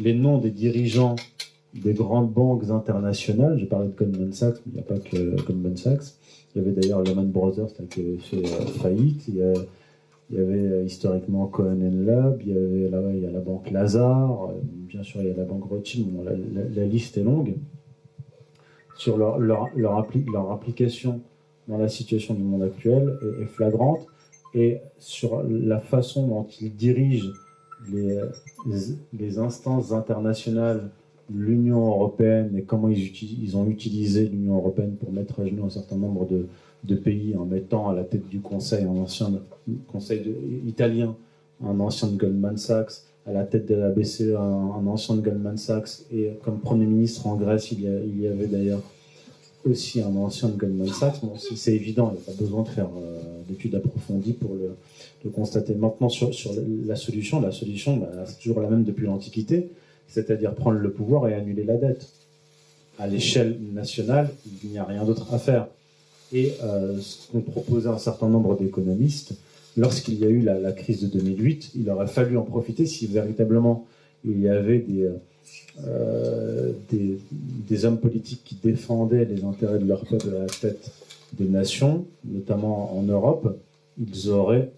A: les noms des dirigeants des grandes banques internationales. Je parlais de Goldman Sachs, mais il n'y a pas que Goldman Sachs. Il y avait d'ailleurs Lehman Brothers qui avait fait euh, faillite. Il y, il y avait euh, historiquement Cohen Lab, il y avait là, il y a la banque Lazare, euh, bien sûr il y a la banque Rothschild. La, liste est longue. Sur leur, leur, leur, appli- leur application dans la situation du monde actuel est, flagrante et sur la façon dont ils dirigent les, les instances internationales, l'Union européenne et comment ils, ont utilisé l'Union européenne pour mettre à genoux un certain nombre de, pays en mettant à la tête du Conseil un ancien Conseil italien, un ancien de Goldman Sachs, à la tête de la BCE, un, ancien de Goldman Sachs, et comme Premier ministre en Grèce, il y, avait d'ailleurs aussi un ancien de Goldman Sachs. C'est évident, il n'y a pas besoin de faire euh, d'études approfondies pour le, constater. Maintenant, sur, sur la solution, la solution, bah, c'est toujours la même depuis l'Antiquité, c'est-à-dire prendre le pouvoir et annuler la dette. À l'échelle nationale, il n'y a rien d'autre à faire. Et euh, ce qu'ont proposé un certain nombre d'économistes, lorsqu'il y a eu la, crise de 2008, il aurait fallu en profiter si véritablement il y avait des, euh, des, des hommes politiques qui défendaient les intérêts de leur peuple à la tête des nations, notamment en Europe, ils auraient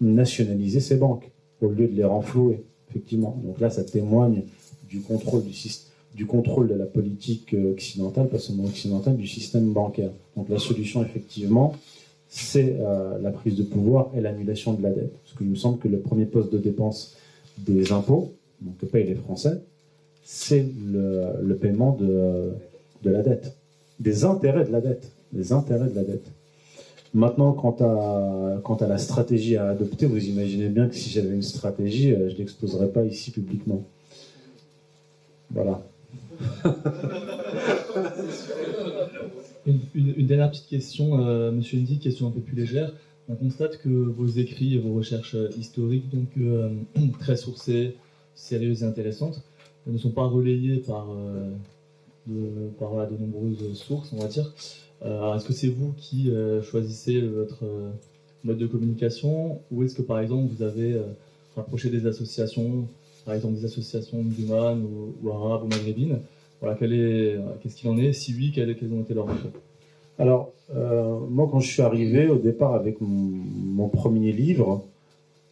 A: nationalisé ces banques au lieu de les renflouer, effectivement. Donc là, ça témoigne du contrôle du du contrôle de la politique euh, occidentale, pas seulement occidentale, du système bancaire. Donc la solution, effectivement, c'est euh, la prise de pouvoir et l'annulation de la dette. Parce qu'il me semble que le premier poste de dépense des impôts, donc que payent les Français, c'est le, paiement de la dette, des intérêts de la dette, des intérêts de la dette. Maintenant, quant à, la stratégie à adopter, vous imaginez bien que si j'avais une stratégie, euh, je ne l'exposerais pas ici publiquement. Voilà.
L: Une, dernière petite question, euh, Monsieur question un peu plus légère. On constate que vos écrits et vos recherches euh, historiques, donc très sourcées, sérieuses et intéressantes, ne sont pas relayées par, de nombreuses sources, on va dire. Euh, alors, est-ce que c'est vous qui euh, choisissez votre euh, mode de communication, ou est-ce que par exemple vous avez euh, rapproché des associations, par exemple des associations musulmanes ou, ou arabes ou maghrébines? Voilà, quel est, qu'est-ce qu'il en est? Si oui, quels ont été leurs retours?
A: Alors, euh, moi, quand je suis arrivé au départ avec mon, premier livre,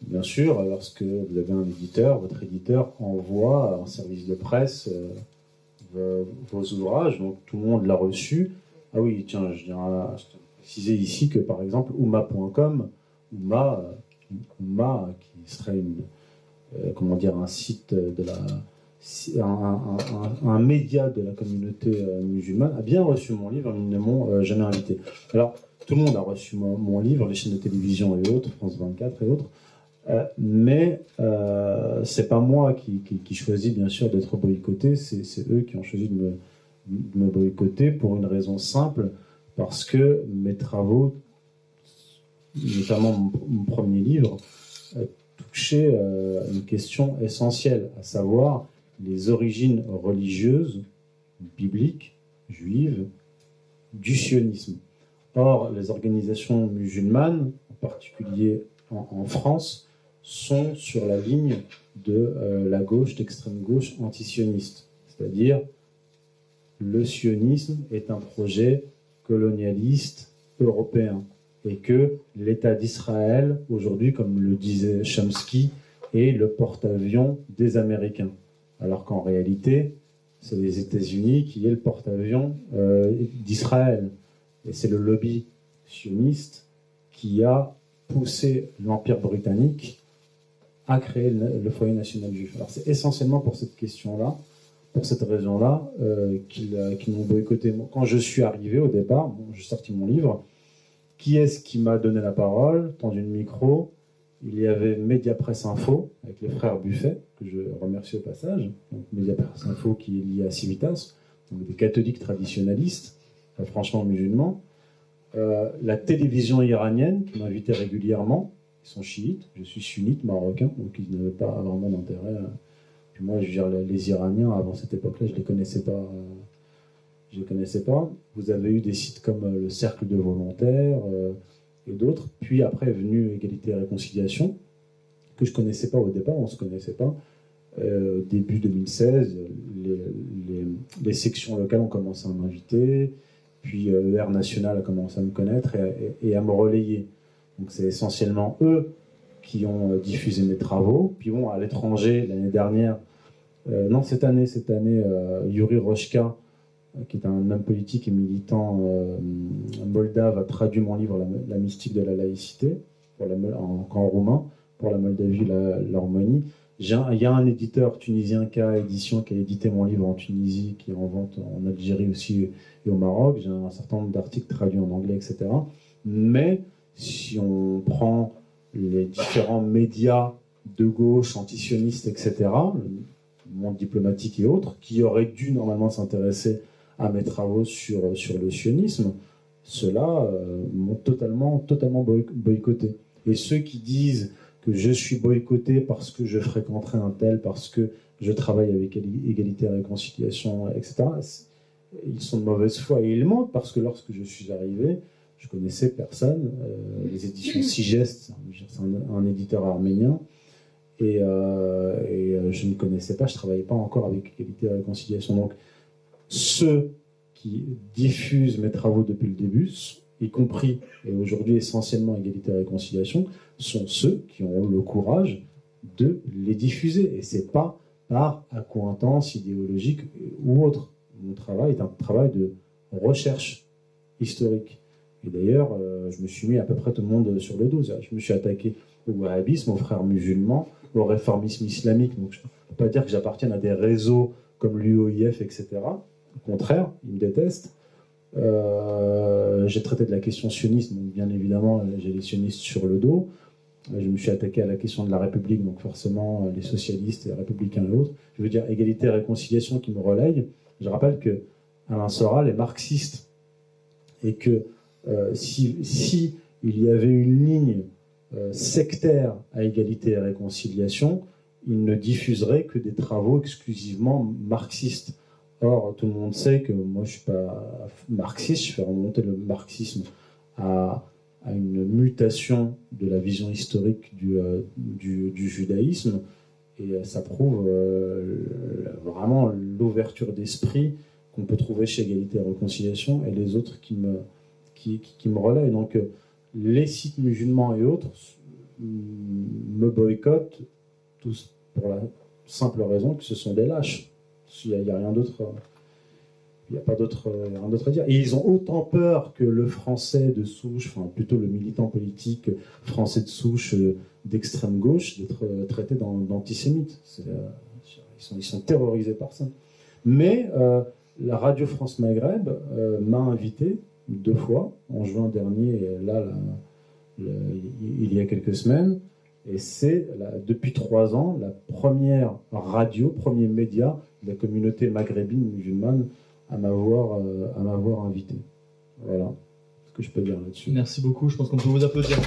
A: bien sûr, lorsque vous avez un éditeur, votre éditeur envoie en service de presse euh, vos ouvrages, donc tout le monde l'a reçu. Ah oui, tiens, je tiens préciser ici que par exemple, Ouma.com, Ouma, euh, Ouma, qui serait une, euh, comment dire, un site de la un, média de la communauté euh, musulmane a bien reçu mon livre, mais ils ne m'ont euh, jamais invité. Alors, tout le monde a reçu mon, livre, les chaînes de télévision et autres, France 24 et autres, euh, mais euh, c'est pas moi qui, qui, qui choisis bien sûr d'être boycotté, c'est eux qui ont choisi de me, me boycotter pour une raison simple, parce que mes travaux, notamment mon, premier livre, euh, touchaient euh, une question essentielle, à savoir les origines religieuses, bibliques, juives, du sionisme. Or, les organisations musulmanes, en particulier en, en France, sont sur la ligne de euh, la gauche, d'extrême gauche antisioniste. C'est-à-dire, le sionisme est un projet colonialiste européen et que l'État d'Israël, aujourd'hui, comme le disait Chomsky, est le porte-avions des Américains alors qu'en réalité, c'est les États-Unis qui est le porte-avions euh, d'Israël. Et c'est le lobby sioniste qui a poussé l'Empire britannique à créer le, le foyer national juif. Alors c'est essentiellement pour cette question-là, pour cette raison-là, euh, qu'ils m'ont boycotté. Quand je suis arrivé au départ, bon, j'ai sorti mon livre, qui est-ce qui m'a donné la parole, tendu le micro? Il y avait Mediapresse Info avec les frères Buffet, que je remercie au passage. Donc, Mediapresse Info qui est lié à Civitas, donc des catholiques traditionnalistes, euh, franchement musulmans. Euh, la télévision iranienne qui m'invitait régulièrement, ils sont chiites, je suis sunnite marocain, donc ils n'avaient pas vraiment d'intérêt Moi, je dire, les, Iraniens, avant cette époque-là, je ne les connaissais pas. euh, je les connaissais pas. Vous avez eu des sites comme euh, le Cercle de volontaires euh, et d'autres. Puis après est venu Égalité et Réconciliation, que je connaissais pas au départ, on ne se connaissait pas. Euh, début 2016, les, sections locales ont commencé à m'inviter, puis euh, l'ER national a commencé à me connaître et, et- à me relayer. Donc c'est essentiellement eux qui ont diffusé mes travaux. Puis bon, à l'étranger, l'année dernière, non, cette année, cette année, euh, Yuri Rochka, euh, qui est un homme politique et militant euh, moldave, a traduit mon livre La, mystique de la laïcité, pour la, en, roumain, pour la Moldavie, l'Harmonie. Il y a un éditeur tunisien, K Édition, qui a édité mon livre en Tunisie, qui est en vente en Algérie aussi et au Maroc. J'ai un certain nombre d'articles traduits en anglais, etc. Mais si on prend les différents médias de gauche, antisionistes, etc., monde diplomatique et autres, qui auraient dû normalement s'intéresser à mes travaux sur, sur le sionisme, ceux-là euh, m'ont totalement, totalement boy- boycotté. Et ceux qui disent que je suis boycotté parce que je fréquenterai un tel, parce que je travaille avec Égalité et Réconciliation, etc., ils sont de mauvaise foi et ils mentent parce que lorsque je suis arrivé, je connaissais personne. Euh, les éditions Sigest, c'est un, un éditeur arménien, et, euh, euh, je ne connaissais pas, je ne travaillais pas encore avec Égalité et Réconciliation. Donc, ceux qui diffusent mes travaux depuis le début, y compris et aujourd'hui essentiellement Égalité et Réconciliation, sont ceux qui ont le courage de les diffuser. Et c'est pas par accointance idéologique ou autre. Mon travail est un travail de recherche historique. Et d'ailleurs, euh, je me suis mis à peu près tout le monde sur le dos. Je me suis attaqué au wahhabisme, aux frères musulmans, au réformisme islamique. Donc je ne peux pas dire que j'appartienne à des réseaux comme l'UOIF, etc. Au contraire, ils me détestent. Euh, j'ai traité de la question sioniste, donc bien évidemment, j'ai les sionistes sur le dos. Euh, Je me suis attaqué à la question de la République, donc forcément euh, les socialistes et les républicains et autres. Je veux dire égalité et réconciliation qui me relayent. Je rappelle que Alain Soral est marxiste et que euh, si, si il y avait une ligne sectaire à égalité et réconciliation, il ne diffuserait que des travaux exclusivement marxistes. Or, tout le monde sait que moi, je suis pas marxiste, je fais remonter le marxisme à, à une mutation de la vision historique du, euh, du, judaïsme, et euh, ça prouve euh, vraiment l'ouverture d'esprit qu'on peut trouver chez Égalité et Réconciliation et les autres qui me, qui, qui, me relaient. Donc, euh, les sites musulmans et autres mm, me boycottent tous pour la simple raison que ce sont des lâches. Il n'y a, rien d'autre. euh, Il n'y a pas euh, d'autre à dire. Et ils ont autant peur que le français de souche, enfin plutôt le militant politique français de souche euh, d'extrême gauche, d'être traité d'an- d'antisémite. Ils sont, terrorisés par ça. Mais la Radio France Maghreb m'a invité deux fois, en juin dernier et là, il y a quelques semaines. Et c'est depuis trois ans la première radio, premier média de la communauté maghrébine musulmane à m'avoir euh, à m'avoir invité. Voilà ce que je peux dire là-dessus.
L: Merci beaucoup, je pense qu'on peut vous applaudir.